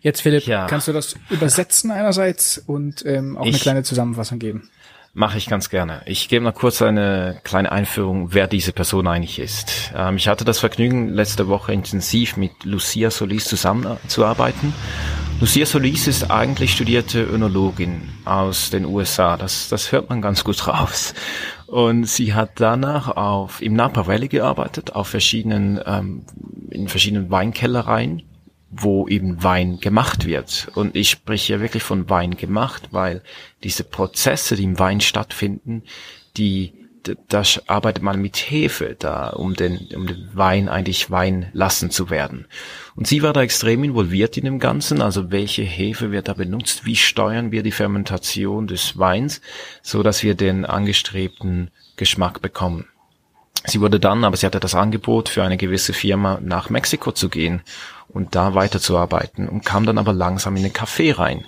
Jetzt, Philipp, ja. kannst du das übersetzen einerseits und ähm, auch ich, eine kleine Zusammenfassung geben? Mache ich ganz gerne. Ich gebe noch kurz eine kleine Einführung, wer diese Person eigentlich ist. Ähm, ich hatte das Vergnügen, letzte Woche intensiv mit Lucia Solis zusammenzuarbeiten. Lucia Solis ist eigentlich studierte Önologin aus den USA. Das, das hört man ganz gut raus. Und sie hat danach auf, im Napa Valley gearbeitet, auf verschiedenen, ähm, in verschiedenen Weinkellereien wo eben Wein gemacht wird. Und ich spreche hier wirklich von Wein gemacht, weil diese Prozesse, die im Wein stattfinden, die da arbeitet man mit Hefe da, um den, um den Wein eigentlich Wein lassen zu werden. Und sie war da extrem involviert in dem Ganzen, also welche Hefe wird da benutzt, wie steuern wir die Fermentation des Weins, so dass wir den angestrebten Geschmack bekommen. Sie wurde dann, aber sie hatte das Angebot für eine gewisse Firma nach Mexiko zu gehen und da weiterzuarbeiten und kam dann aber langsam in den Café rein.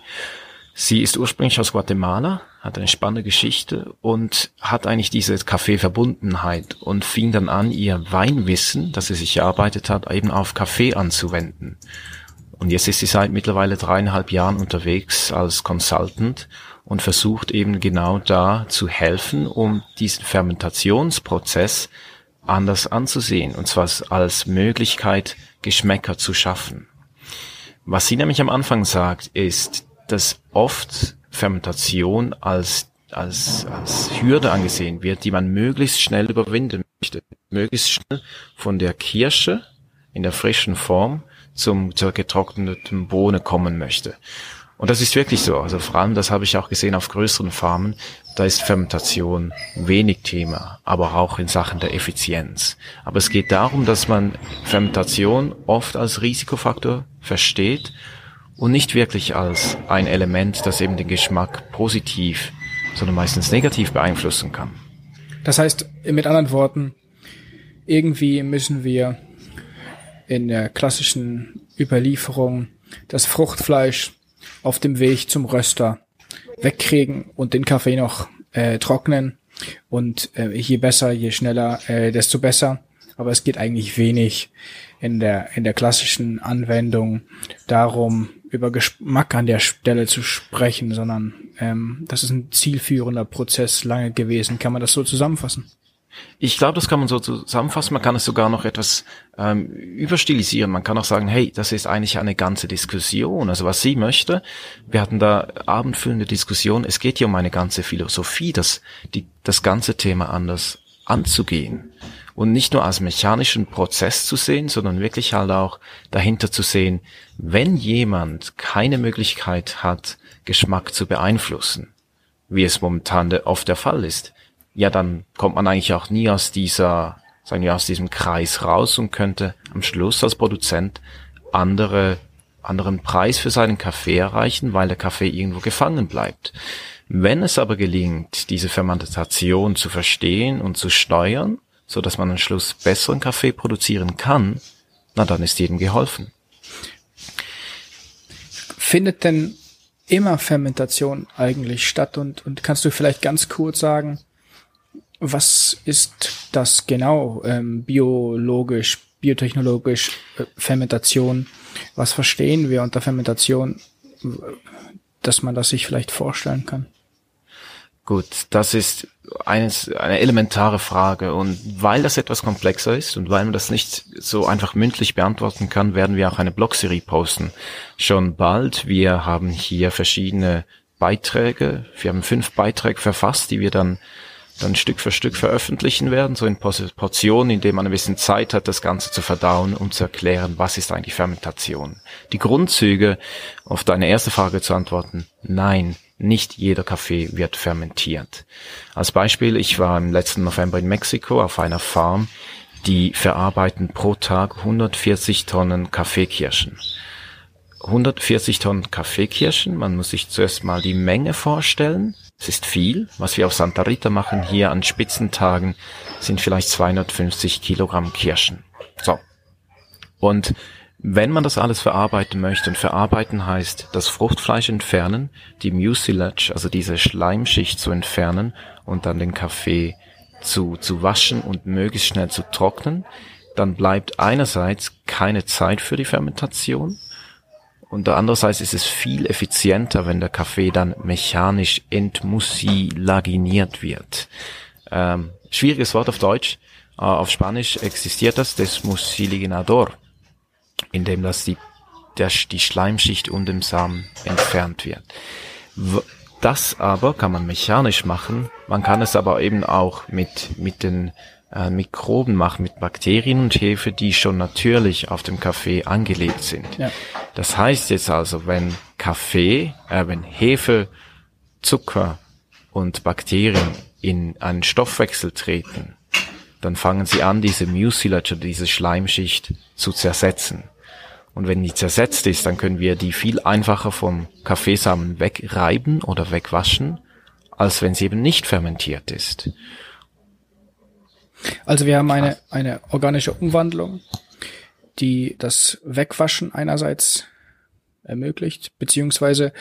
Sie ist ursprünglich aus Guatemala, hat eine spannende Geschichte und hat eigentlich diese Kaffeeverbundenheit und fing dann an, ihr Weinwissen, das sie sich erarbeitet hat, eben auf Kaffee anzuwenden. Und jetzt ist sie seit mittlerweile dreieinhalb Jahren unterwegs als Consultant und versucht eben genau da zu helfen, um diesen Fermentationsprozess anders anzusehen, und zwar als Möglichkeit, Geschmäcker zu schaffen. Was sie nämlich am Anfang sagt, ist, dass oft Fermentation als, als, als Hürde angesehen wird, die man möglichst schnell überwinden möchte. Möglichst schnell von der Kirsche in der frischen Form zum, zur getrockneten Bohne kommen möchte. Und das ist wirklich so. Also vor allem, das habe ich auch gesehen auf größeren Farmen, da ist Fermentation wenig Thema, aber auch in Sachen der Effizienz. Aber es geht darum, dass man Fermentation oft als Risikofaktor versteht und nicht wirklich als ein Element, das eben den Geschmack positiv, sondern meistens negativ beeinflussen kann. Das heißt, mit anderen Worten, irgendwie müssen wir in der klassischen Überlieferung das Fruchtfleisch auf dem Weg zum Röster wegkriegen und den Kaffee noch äh, trocknen. Und äh, je besser, je schneller, äh, desto besser. Aber es geht eigentlich wenig in der, in der klassischen Anwendung darum, über Geschmack an der Stelle zu sprechen, sondern ähm, das ist ein zielführender Prozess lange gewesen. Kann man das so zusammenfassen? Ich glaube, das kann man so zusammenfassen. Man kann es sogar noch etwas ähm, überstilisieren. Man kann auch sagen, hey, das ist eigentlich eine ganze Diskussion. Also was sie möchte, wir hatten da abendfüllende Diskussion. Es geht hier um eine ganze Philosophie, das, die, das ganze Thema anders anzugehen. Und nicht nur als mechanischen Prozess zu sehen, sondern wirklich halt auch dahinter zu sehen, wenn jemand keine Möglichkeit hat, Geschmack zu beeinflussen, wie es momentan oft der Fall ist, ja, dann kommt man eigentlich auch nie aus dieser, sagen wir, aus diesem Kreis raus und könnte am Schluss als Produzent andere, anderen Preis für seinen Kaffee erreichen, weil der Kaffee irgendwo gefangen bleibt. Wenn es aber gelingt, diese Fermentation zu verstehen und zu steuern, so dass man am Schluss besseren Kaffee produzieren kann, na dann ist jedem geholfen. Findet denn immer Fermentation eigentlich statt und, und kannst du vielleicht ganz kurz sagen, was ist das genau ähm, biologisch, biotechnologisch äh, Fermentation? Was verstehen wir unter Fermentation, dass man das sich vielleicht vorstellen kann? Gut, das ist eines, eine elementare Frage und weil das etwas komplexer ist und weil man das nicht so einfach mündlich beantworten kann, werden wir auch eine Blogserie posten. Schon bald. Wir haben hier verschiedene Beiträge. Wir haben fünf Beiträge verfasst, die wir dann dann Stück für Stück veröffentlichen werden, so in Portionen, indem man ein bisschen Zeit hat, das Ganze zu verdauen und zu erklären, was ist eigentlich Fermentation. Die Grundzüge, auf deine erste Frage zu antworten, nein, nicht jeder Kaffee wird fermentiert. Als Beispiel, ich war im letzten November in Mexiko auf einer Farm, die verarbeiten pro Tag 140 Tonnen Kaffeekirschen. 140 Tonnen Kaffeekirschen, man muss sich zuerst mal die Menge vorstellen. Es ist viel. Was wir auf Santa Rita machen hier an Spitzentagen sind vielleicht 250 Kilogramm Kirschen. So. Und wenn man das alles verarbeiten möchte, und verarbeiten heißt, das Fruchtfleisch entfernen, die Mucilage, also diese Schleimschicht zu entfernen und dann den Kaffee zu, zu waschen und möglichst schnell zu trocknen, dann bleibt einerseits keine Zeit für die Fermentation und andererseits ist es viel effizienter, wenn der Kaffee dann mechanisch entmucilaginiert wird. Ähm, schwieriges Wort auf Deutsch. Äh, auf Spanisch existiert das Desmuciliginador, indem das die, der, die Schleimschicht um den Samen entfernt wird. Das aber kann man mechanisch machen. Man kann es aber eben auch mit, mit den äh, Mikroben machen, mit Bakterien und Hefe, die schon natürlich auf dem Kaffee angelegt sind. Ja. Das heißt jetzt also, wenn Kaffee, äh, wenn Hefe, Zucker und Bakterien in einen Stoffwechsel treten, dann fangen sie an, diese Mucilage, diese Schleimschicht zu zersetzen. Und wenn die zersetzt ist, dann können wir die viel einfacher vom Kaffeesamen wegreiben oder wegwaschen, als wenn sie eben nicht fermentiert ist. Also wir haben eine, eine organische Umwandlung, die das Wegwaschen einerseits ermöglicht, beziehungsweise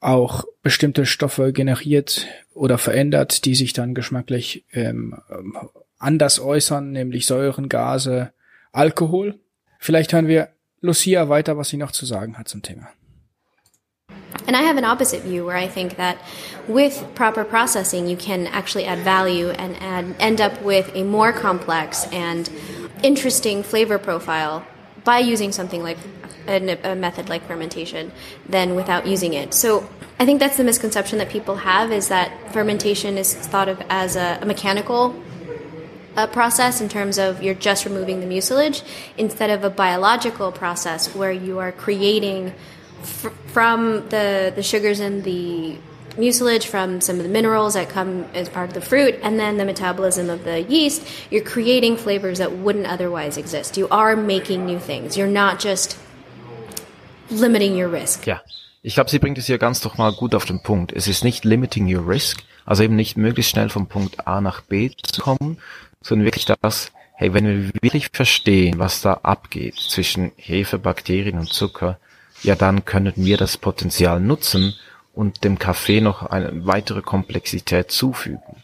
auch bestimmte Stoffe generiert oder verändert, die sich dann geschmacklich ähm, anders äußern, nämlich Säuren, Gase, Alkohol. Vielleicht hören wir Lucia weiter, was sie noch zu sagen hat zum Thema. And I have an opposite view where I think that with proper processing, you can actually add value and add, end up with a more complex and interesting flavor profile by using something like a, a, method like fermentation than without using it. So I think that's the misconception that people have is that fermentation is thought of as a, a mechanical uh, process in terms of you're just removing the mucilage instead of a biological process where you are creating from the, the sugars in the mucilage from some of the minerals that come as part of the fruit and then the metabolism of the yeast, you're creating flavors that wouldn't otherwise exist. You are making new things. You're not just limiting your risk. Ja, ich glaube, sie bringt es hier ganz doch mal gut auf den Punkt. Es ist nicht limiting your risk, also eben nicht möglichst schnell vom Punkt A nach B zu kommen, sondern wirklich das, hey, wenn wir wirklich verstehen, was da abgeht zwischen Hefe, Bakterien und Zucker, ja, dann können wir das Potenzial nutzen und dem Kaffee noch eine weitere Komplexität zufügen.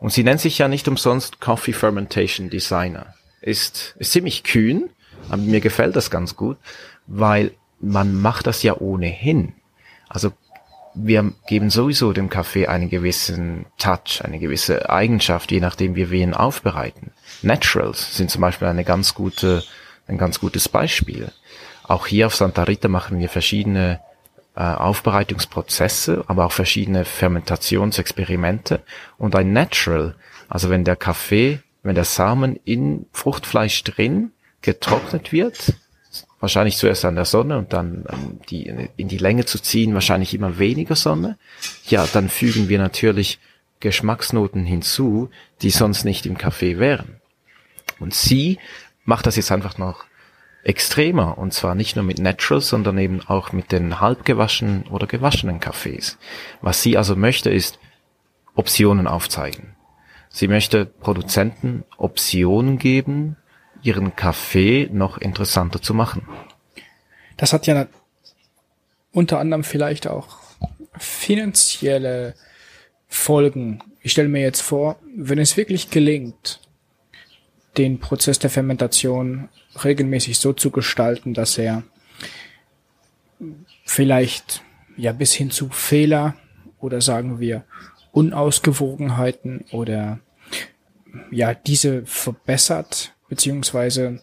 Und sie nennt sich ja nicht umsonst Coffee Fermentation Designer. Ist, ist ziemlich kühn, aber mir gefällt das ganz gut, weil man macht das ja ohnehin. Also wir geben sowieso dem Kaffee einen gewissen Touch, eine gewisse Eigenschaft, je nachdem wie wir ihn aufbereiten. Naturals sind zum Beispiel eine ganz gute, ein ganz gutes Beispiel. Auch hier auf Santa Rita machen wir verschiedene äh, Aufbereitungsprozesse, aber auch verschiedene Fermentationsexperimente. Und ein Natural, also wenn der Kaffee, wenn der Samen in Fruchtfleisch drin getrocknet wird, wahrscheinlich zuerst an der Sonne und dann die, in die Länge zu ziehen, wahrscheinlich immer weniger Sonne, ja, dann fügen wir natürlich Geschmacksnoten hinzu, die sonst nicht im Kaffee wären. Und sie macht das jetzt einfach noch extremer und zwar nicht nur mit Natural, sondern eben auch mit den halbgewaschenen oder gewaschenen Kaffees. Was sie also möchte, ist Optionen aufzeigen. Sie möchte Produzenten Optionen geben, ihren Kaffee noch interessanter zu machen. Das hat ja unter anderem vielleicht auch finanzielle Folgen. Ich stelle mir jetzt vor, wenn es wirklich gelingt, den Prozess der Fermentation regelmäßig so zu gestalten, dass er vielleicht ja bis hin zu Fehler oder sagen wir Unausgewogenheiten oder ja diese verbessert beziehungsweise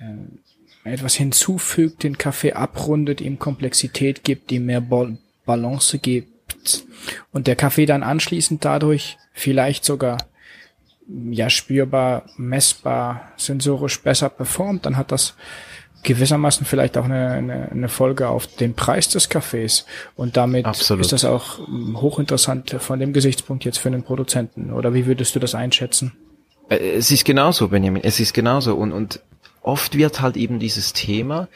äh, etwas hinzufügt, den Kaffee abrundet, ihm Komplexität gibt, ihm mehr Balance gibt und der Kaffee dann anschließend dadurch vielleicht sogar ja spürbar, messbar, sensorisch besser performt, dann hat das gewissermaßen vielleicht auch eine, eine, eine Folge auf den Preis des Kaffees. Und damit Absolut. ist das auch hochinteressant von dem Gesichtspunkt jetzt für den Produzenten. Oder wie würdest du das einschätzen? Äh, es ist genauso, Benjamin. Es ist genauso. Und, und oft wird halt eben dieses Thema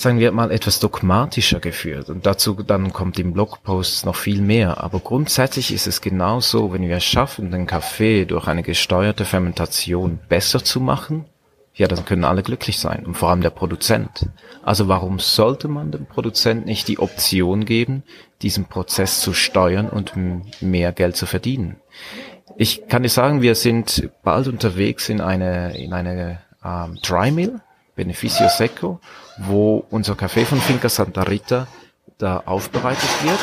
sagen wir mal, etwas dogmatischer geführt. Und dazu dann kommt im Blogpost noch viel mehr. Aber grundsätzlich ist es genauso, wenn wir es schaffen, den Kaffee durch eine gesteuerte Fermentation besser zu machen, ja, dann können alle glücklich sein und vor allem der Produzent. Also warum sollte man dem Produzent nicht die Option geben, diesen Prozess zu steuern und mehr Geld zu verdienen? Ich kann dir sagen, wir sind bald unterwegs in eine, in eine ähm, Dry Mill, Beneficio Seco, wo unser Kaffee von Finca Santa Rita da aufbereitet wird.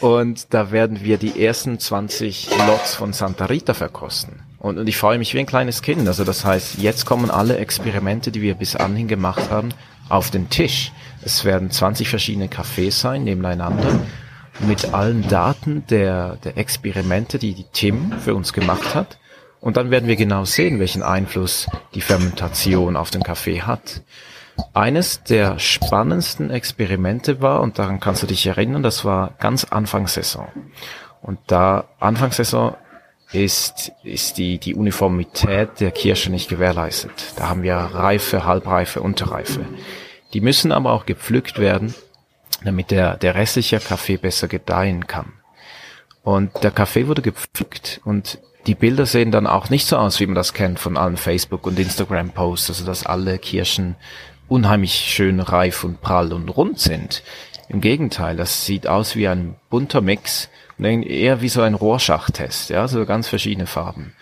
Und da werden wir die ersten 20 Lots von Santa Rita verkosten. Und, und ich freue mich wie ein kleines Kind. Also das heißt, jetzt kommen alle Experimente, die wir bis anhin gemacht haben, auf den Tisch. Es werden 20 verschiedene Cafés sein, nebeneinander, mit allen Daten der, der Experimente, die die Tim für uns gemacht hat. Und dann werden wir genau sehen, welchen Einfluss die Fermentation auf den Kaffee hat. Eines der spannendsten Experimente war, und daran kannst du dich erinnern, das war ganz Anfangssaison. Und da Anfangssaison ist, ist die, die Uniformität der Kirsche nicht gewährleistet. Da haben wir Reife, Halbreife, Unterreife. Die müssen aber auch gepflückt werden, damit der, der restliche Kaffee besser gedeihen kann. Und der Kaffee wurde gepflückt und die Bilder sehen dann auch nicht so aus, wie man das kennt von allen Facebook- und Instagram-Posts, also dass alle Kirschen unheimlich schön reif und prall und rund sind. Im Gegenteil, das sieht aus wie ein bunter Mix, eher wie so ein Rorschach-Test, ja, so ganz verschiedene Farben.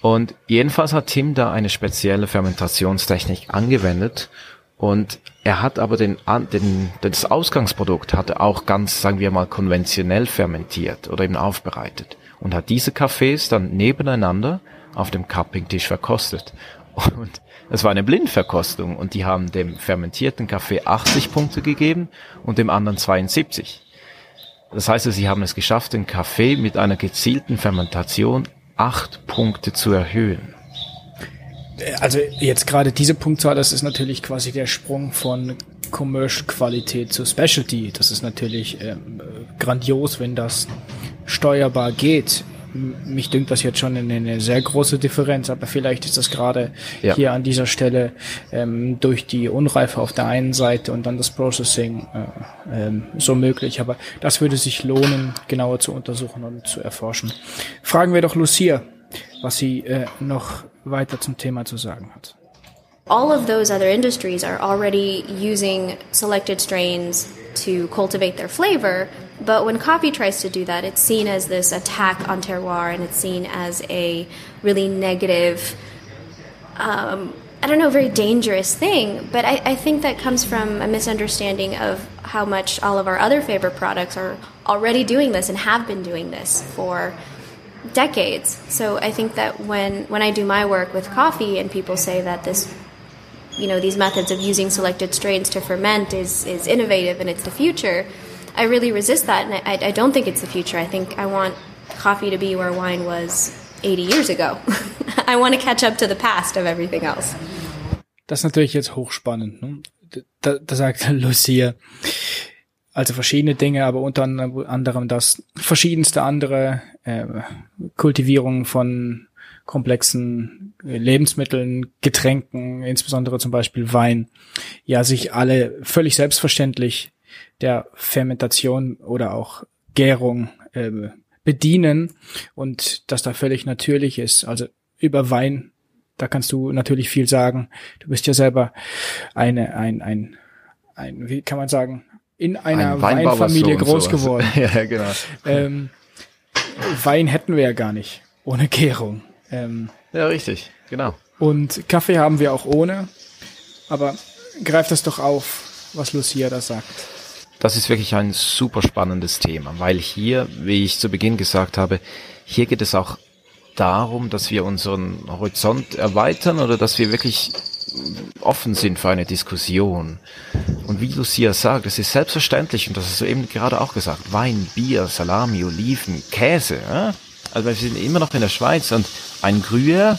Und jedenfalls hat Tim da eine spezielle Fermentationstechnik angewendet und er hat aber den, den, das Ausgangsprodukt hat er auch ganz, sagen wir mal, konventionell fermentiert oder eben aufbereitet und hat diese Kaffees dann nebeneinander auf dem Cuppingtisch verkostet. Und es war eine Blindverkostung und die haben dem fermentierten Kaffee 80 Punkte gegeben und dem anderen 72. Das heißt, sie haben es geschafft, den Kaffee mit einer gezielten Fermentation acht Punkte zu erhöhen. Also jetzt gerade diese Punktzahl, das ist natürlich quasi der Sprung von Commercial Qualität zu Specialty. Das ist natürlich ähm, grandios, wenn das steuerbar geht. Mich dünkt das jetzt schon eine, eine sehr große Differenz, aber vielleicht ist das gerade ja. hier an dieser Stelle ähm, durch die Unreife auf der einen Seite und dann das Processing äh, ähm, so möglich. Aber das würde sich lohnen, genauer zu untersuchen und zu erforschen. Fragen wir doch Lucia, was sie äh, noch weiter zum Thema zu sagen hat. All of those other industries are already using selected strains to cultivate their flavor, but when coffee tries to do that, it's seen as this attack on terroir and it's seen as a really negative, um, I don't know, very dangerous thing. But I, I think that comes from a misunderstanding of how much all of our other favorite products are already doing this and have been doing this for decades. So I think that when when I do my work with coffee and people say that this you know these methods of using selected strains to ferment is is innovative and it's the future, I really resist that and I, I don't think it's the future. I think I want coffee to be where wine was 80 years ago. I want to catch up to the past of everything else. Das ist natürlich jetzt hochspannend. Ne? Da, da sagt Lucia, also verschiedene Dinge, aber unter anderem das verschiedenste andere äh, Kultivierung von komplexen Lebensmitteln, Getränken, insbesondere zum Beispiel Wein, ja sich alle völlig selbstverständlich der Fermentation oder auch Gärung äh, bedienen und dass da völlig natürlich ist. Also über Wein, da kannst du natürlich viel sagen. Du bist ja selber eine, ein, ein, ein, wie kann man sagen, in einer Ein Weinfamilie groß geworden. ja, genau. Ähm, Wein hätten wir ja gar nicht ohne Gärung. Ähm, ja, richtig, genau. Und Kaffee haben wir auch ohne. Aber greift das doch auf, was Lucia da sagt. Das ist wirklich ein super spannendes Thema, weil hier, wie ich zu Beginn gesagt habe, hier geht es auch darum, dass wir unseren Horizont erweitern oder dass wir wirklich offen sind für eine Diskussion. Und wie Lucia sagt, es ist selbstverständlich, und das hast du eben gerade auch gesagt, Wein, Bier, Salami, Oliven, Käse. Ja? Also wir sind immer noch in der Schweiz und ein Gruyère,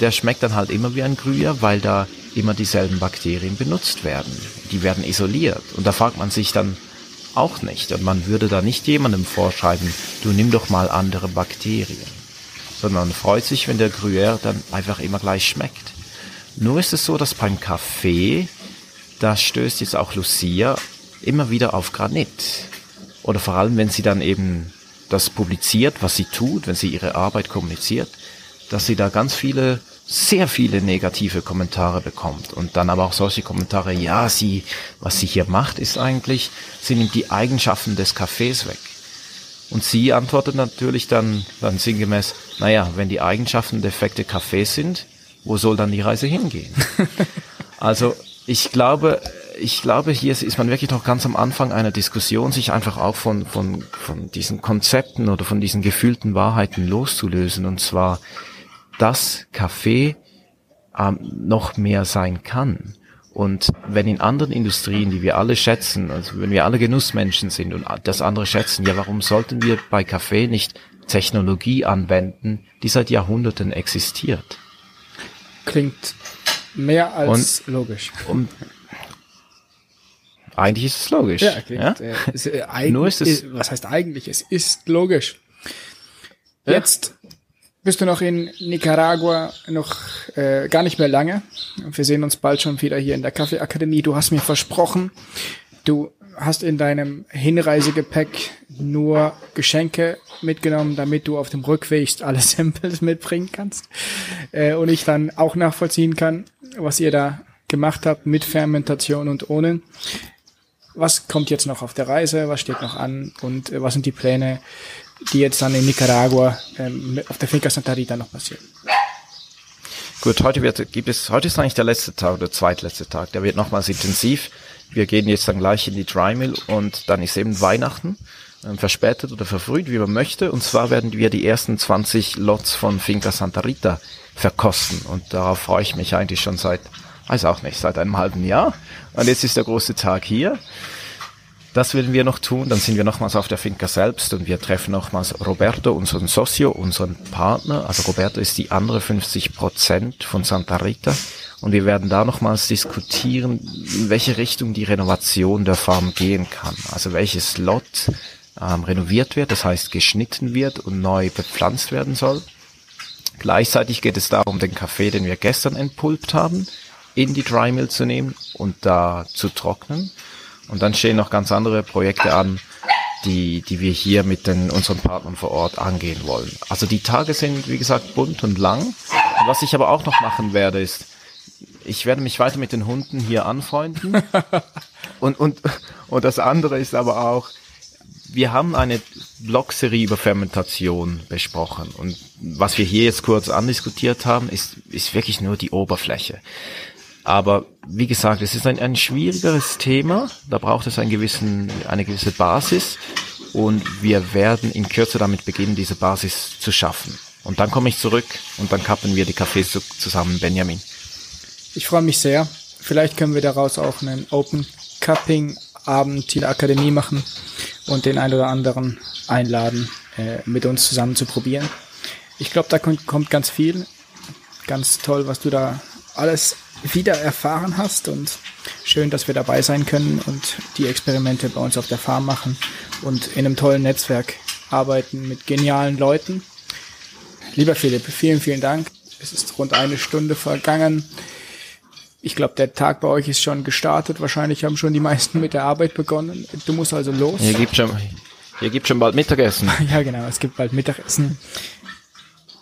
der schmeckt dann halt immer wie ein Gruyère, weil da immer dieselben Bakterien benutzt werden. Die werden isoliert. Und da fragt man sich dann auch nicht. Und man würde da nicht jemandem vorschreiben, du nimm doch mal andere Bakterien. Sondern freut sich, wenn der Gruyère dann einfach immer gleich schmeckt. Nur ist es so, dass beim Kaffee, da stößt jetzt auch Lucia immer wieder auf Granit. Oder vor allem, wenn sie dann eben das publiziert, was sie tut, wenn sie ihre Arbeit kommuniziert, dass sie da ganz viele, sehr viele negative Kommentare bekommt. Und dann aber auch solche Kommentare, ja, sie, was sie hier macht, ist eigentlich, sie nimmt die Eigenschaften des Kaffees weg. Und sie antwortet natürlich dann, dann sinngemäß, naja, wenn die Eigenschaften defekte Kaffees sind, wo soll dann die Reise hingehen? also ich glaube, ich glaube, hier ist man wirklich noch ganz am Anfang einer Diskussion, sich einfach auch von, von, von diesen Konzepten oder von diesen gefühlten Wahrheiten loszulösen. Und zwar, dass Kaffee ähm, noch mehr sein kann. Und wenn in anderen Industrien, die wir alle schätzen, also wenn wir alle Genussmenschen sind und das andere schätzen, ja, warum sollten wir bei Kaffee nicht Technologie anwenden, die seit Jahrhunderten existiert? Klingt mehr als und, logisch. Und eigentlich ist es logisch. Ja, klingt, ja? Äh, ist, äh, Nur ist es. Was heißt eigentlich? Es ist logisch. Ja. Jetzt bist du noch in Nicaragua noch äh, gar nicht mehr lange. Wir sehen uns bald schon wieder hier in der Kaffeeakademie. Du hast mir versprochen, du hast in deinem Hinreisegepäck nur Geschenke mitgenommen, damit du auf dem Rückweg alle Samples mitbringen kannst äh, und ich dann auch nachvollziehen kann, was ihr da gemacht habt mit Fermentation und ohne. Was kommt jetzt noch auf der Reise? Was steht noch an? Und äh, was sind die Pläne, die jetzt dann in Nicaragua ähm, auf der Finca Santa Rita noch passieren? Gut, heute wird, gibt es, heute ist eigentlich der letzte Tag oder zweitletzte Tag. Der wird nochmals intensiv. Wir gehen jetzt dann gleich in die Dry Mill und dann ist eben Weihnachten. Ähm, verspätet oder verfrüht, wie man möchte. Und zwar werden wir die ersten 20 Lots von Finca Santa Rita verkosten. Und darauf freue ich mich eigentlich schon seit, weiß auch nicht, seit einem halben Jahr. Und jetzt ist der große Tag hier. Das werden wir noch tun. Dann sind wir nochmals auf der Finca selbst und wir treffen nochmals Roberto, unseren Socio, unseren Partner. Also Roberto ist die andere 50 Prozent von Santa Rita. Und wir werden da nochmals diskutieren, in welche Richtung die Renovation der Farm gehen kann. Also welches Lot ähm, renoviert wird, das heißt geschnitten wird und neu bepflanzt werden soll. Gleichzeitig geht es darum, den Kaffee, den wir gestern entpulpt haben, in die Dry Mill zu nehmen und da zu trocknen. Und dann stehen noch ganz andere Projekte an, die, die wir hier mit den, unseren Partnern vor Ort angehen wollen. Also die Tage sind, wie gesagt, bunt und lang. Was ich aber auch noch machen werde, ist, ich werde mich weiter mit den Hunden hier anfreunden. und, und, und das andere ist aber auch, wir haben eine Blogserie über Fermentation besprochen und was wir hier jetzt kurz andiskutiert haben, ist, ist wirklich nur die Oberfläche. Aber wie gesagt, es ist ein, ein schwierigeres Thema, da braucht es einen gewissen, eine gewisse Basis und wir werden in Kürze damit beginnen, diese Basis zu schaffen. Und dann komme ich zurück und dann kappen wir die Cafés zusammen, Benjamin. Ich freue mich sehr. Vielleicht können wir daraus auch einen Open Cupping Abend in der Akademie machen und den einen oder anderen einladen, äh, mit uns zusammen zu probieren. Ich glaube, da kommt, kommt ganz viel. Ganz toll, was du da alles wieder erfahren hast und schön, dass wir dabei sein können und die Experimente bei uns auf der Farm machen und in einem tollen Netzwerk arbeiten mit genialen Leuten. Lieber Philipp, vielen, vielen Dank. Es ist rund eine Stunde vergangen. Ich glaube, der Tag bei euch ist schon gestartet. Wahrscheinlich haben schon die meisten mit der Arbeit begonnen. Du musst also los. Hier gibt schon, hier gibt schon bald Mittagessen. ja, genau. Es gibt bald Mittagessen.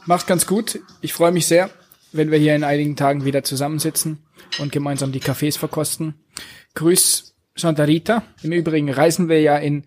Macht ganz gut. Ich freue mich sehr, wenn wir hier in einigen Tagen wieder zusammensitzen und gemeinsam die Cafés verkosten. Grüß Santa Rita. Im Übrigen reisen wir ja in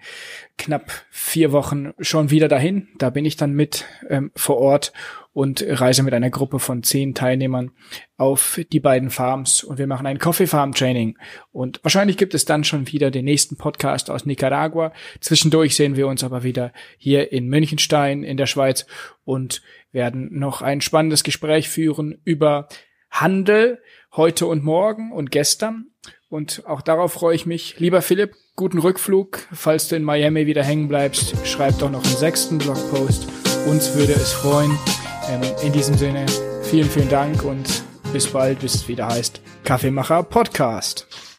knapp vier Wochen schon wieder dahin. Da bin ich dann mit ähm, vor Ort und reise mit einer Gruppe von zehn Teilnehmern auf die beiden Farms und wir machen ein Coffee Farm Training. Und wahrscheinlich gibt es dann schon wieder den nächsten Podcast aus Nicaragua. Zwischendurch sehen wir uns aber wieder hier in Münchenstein in der Schweiz und werden noch ein spannendes Gespräch führen über Handel heute und morgen und gestern. Und auch darauf freue ich mich. Lieber Philipp, guten Rückflug. Falls du in Miami wieder hängen bleibst, schreib doch noch einen sechsten Blogpost. Uns würde es freuen. Ähm, in diesem Sinne, vielen, vielen Dank und bis bald, bis es wieder heißt Kaffeemacher Podcast.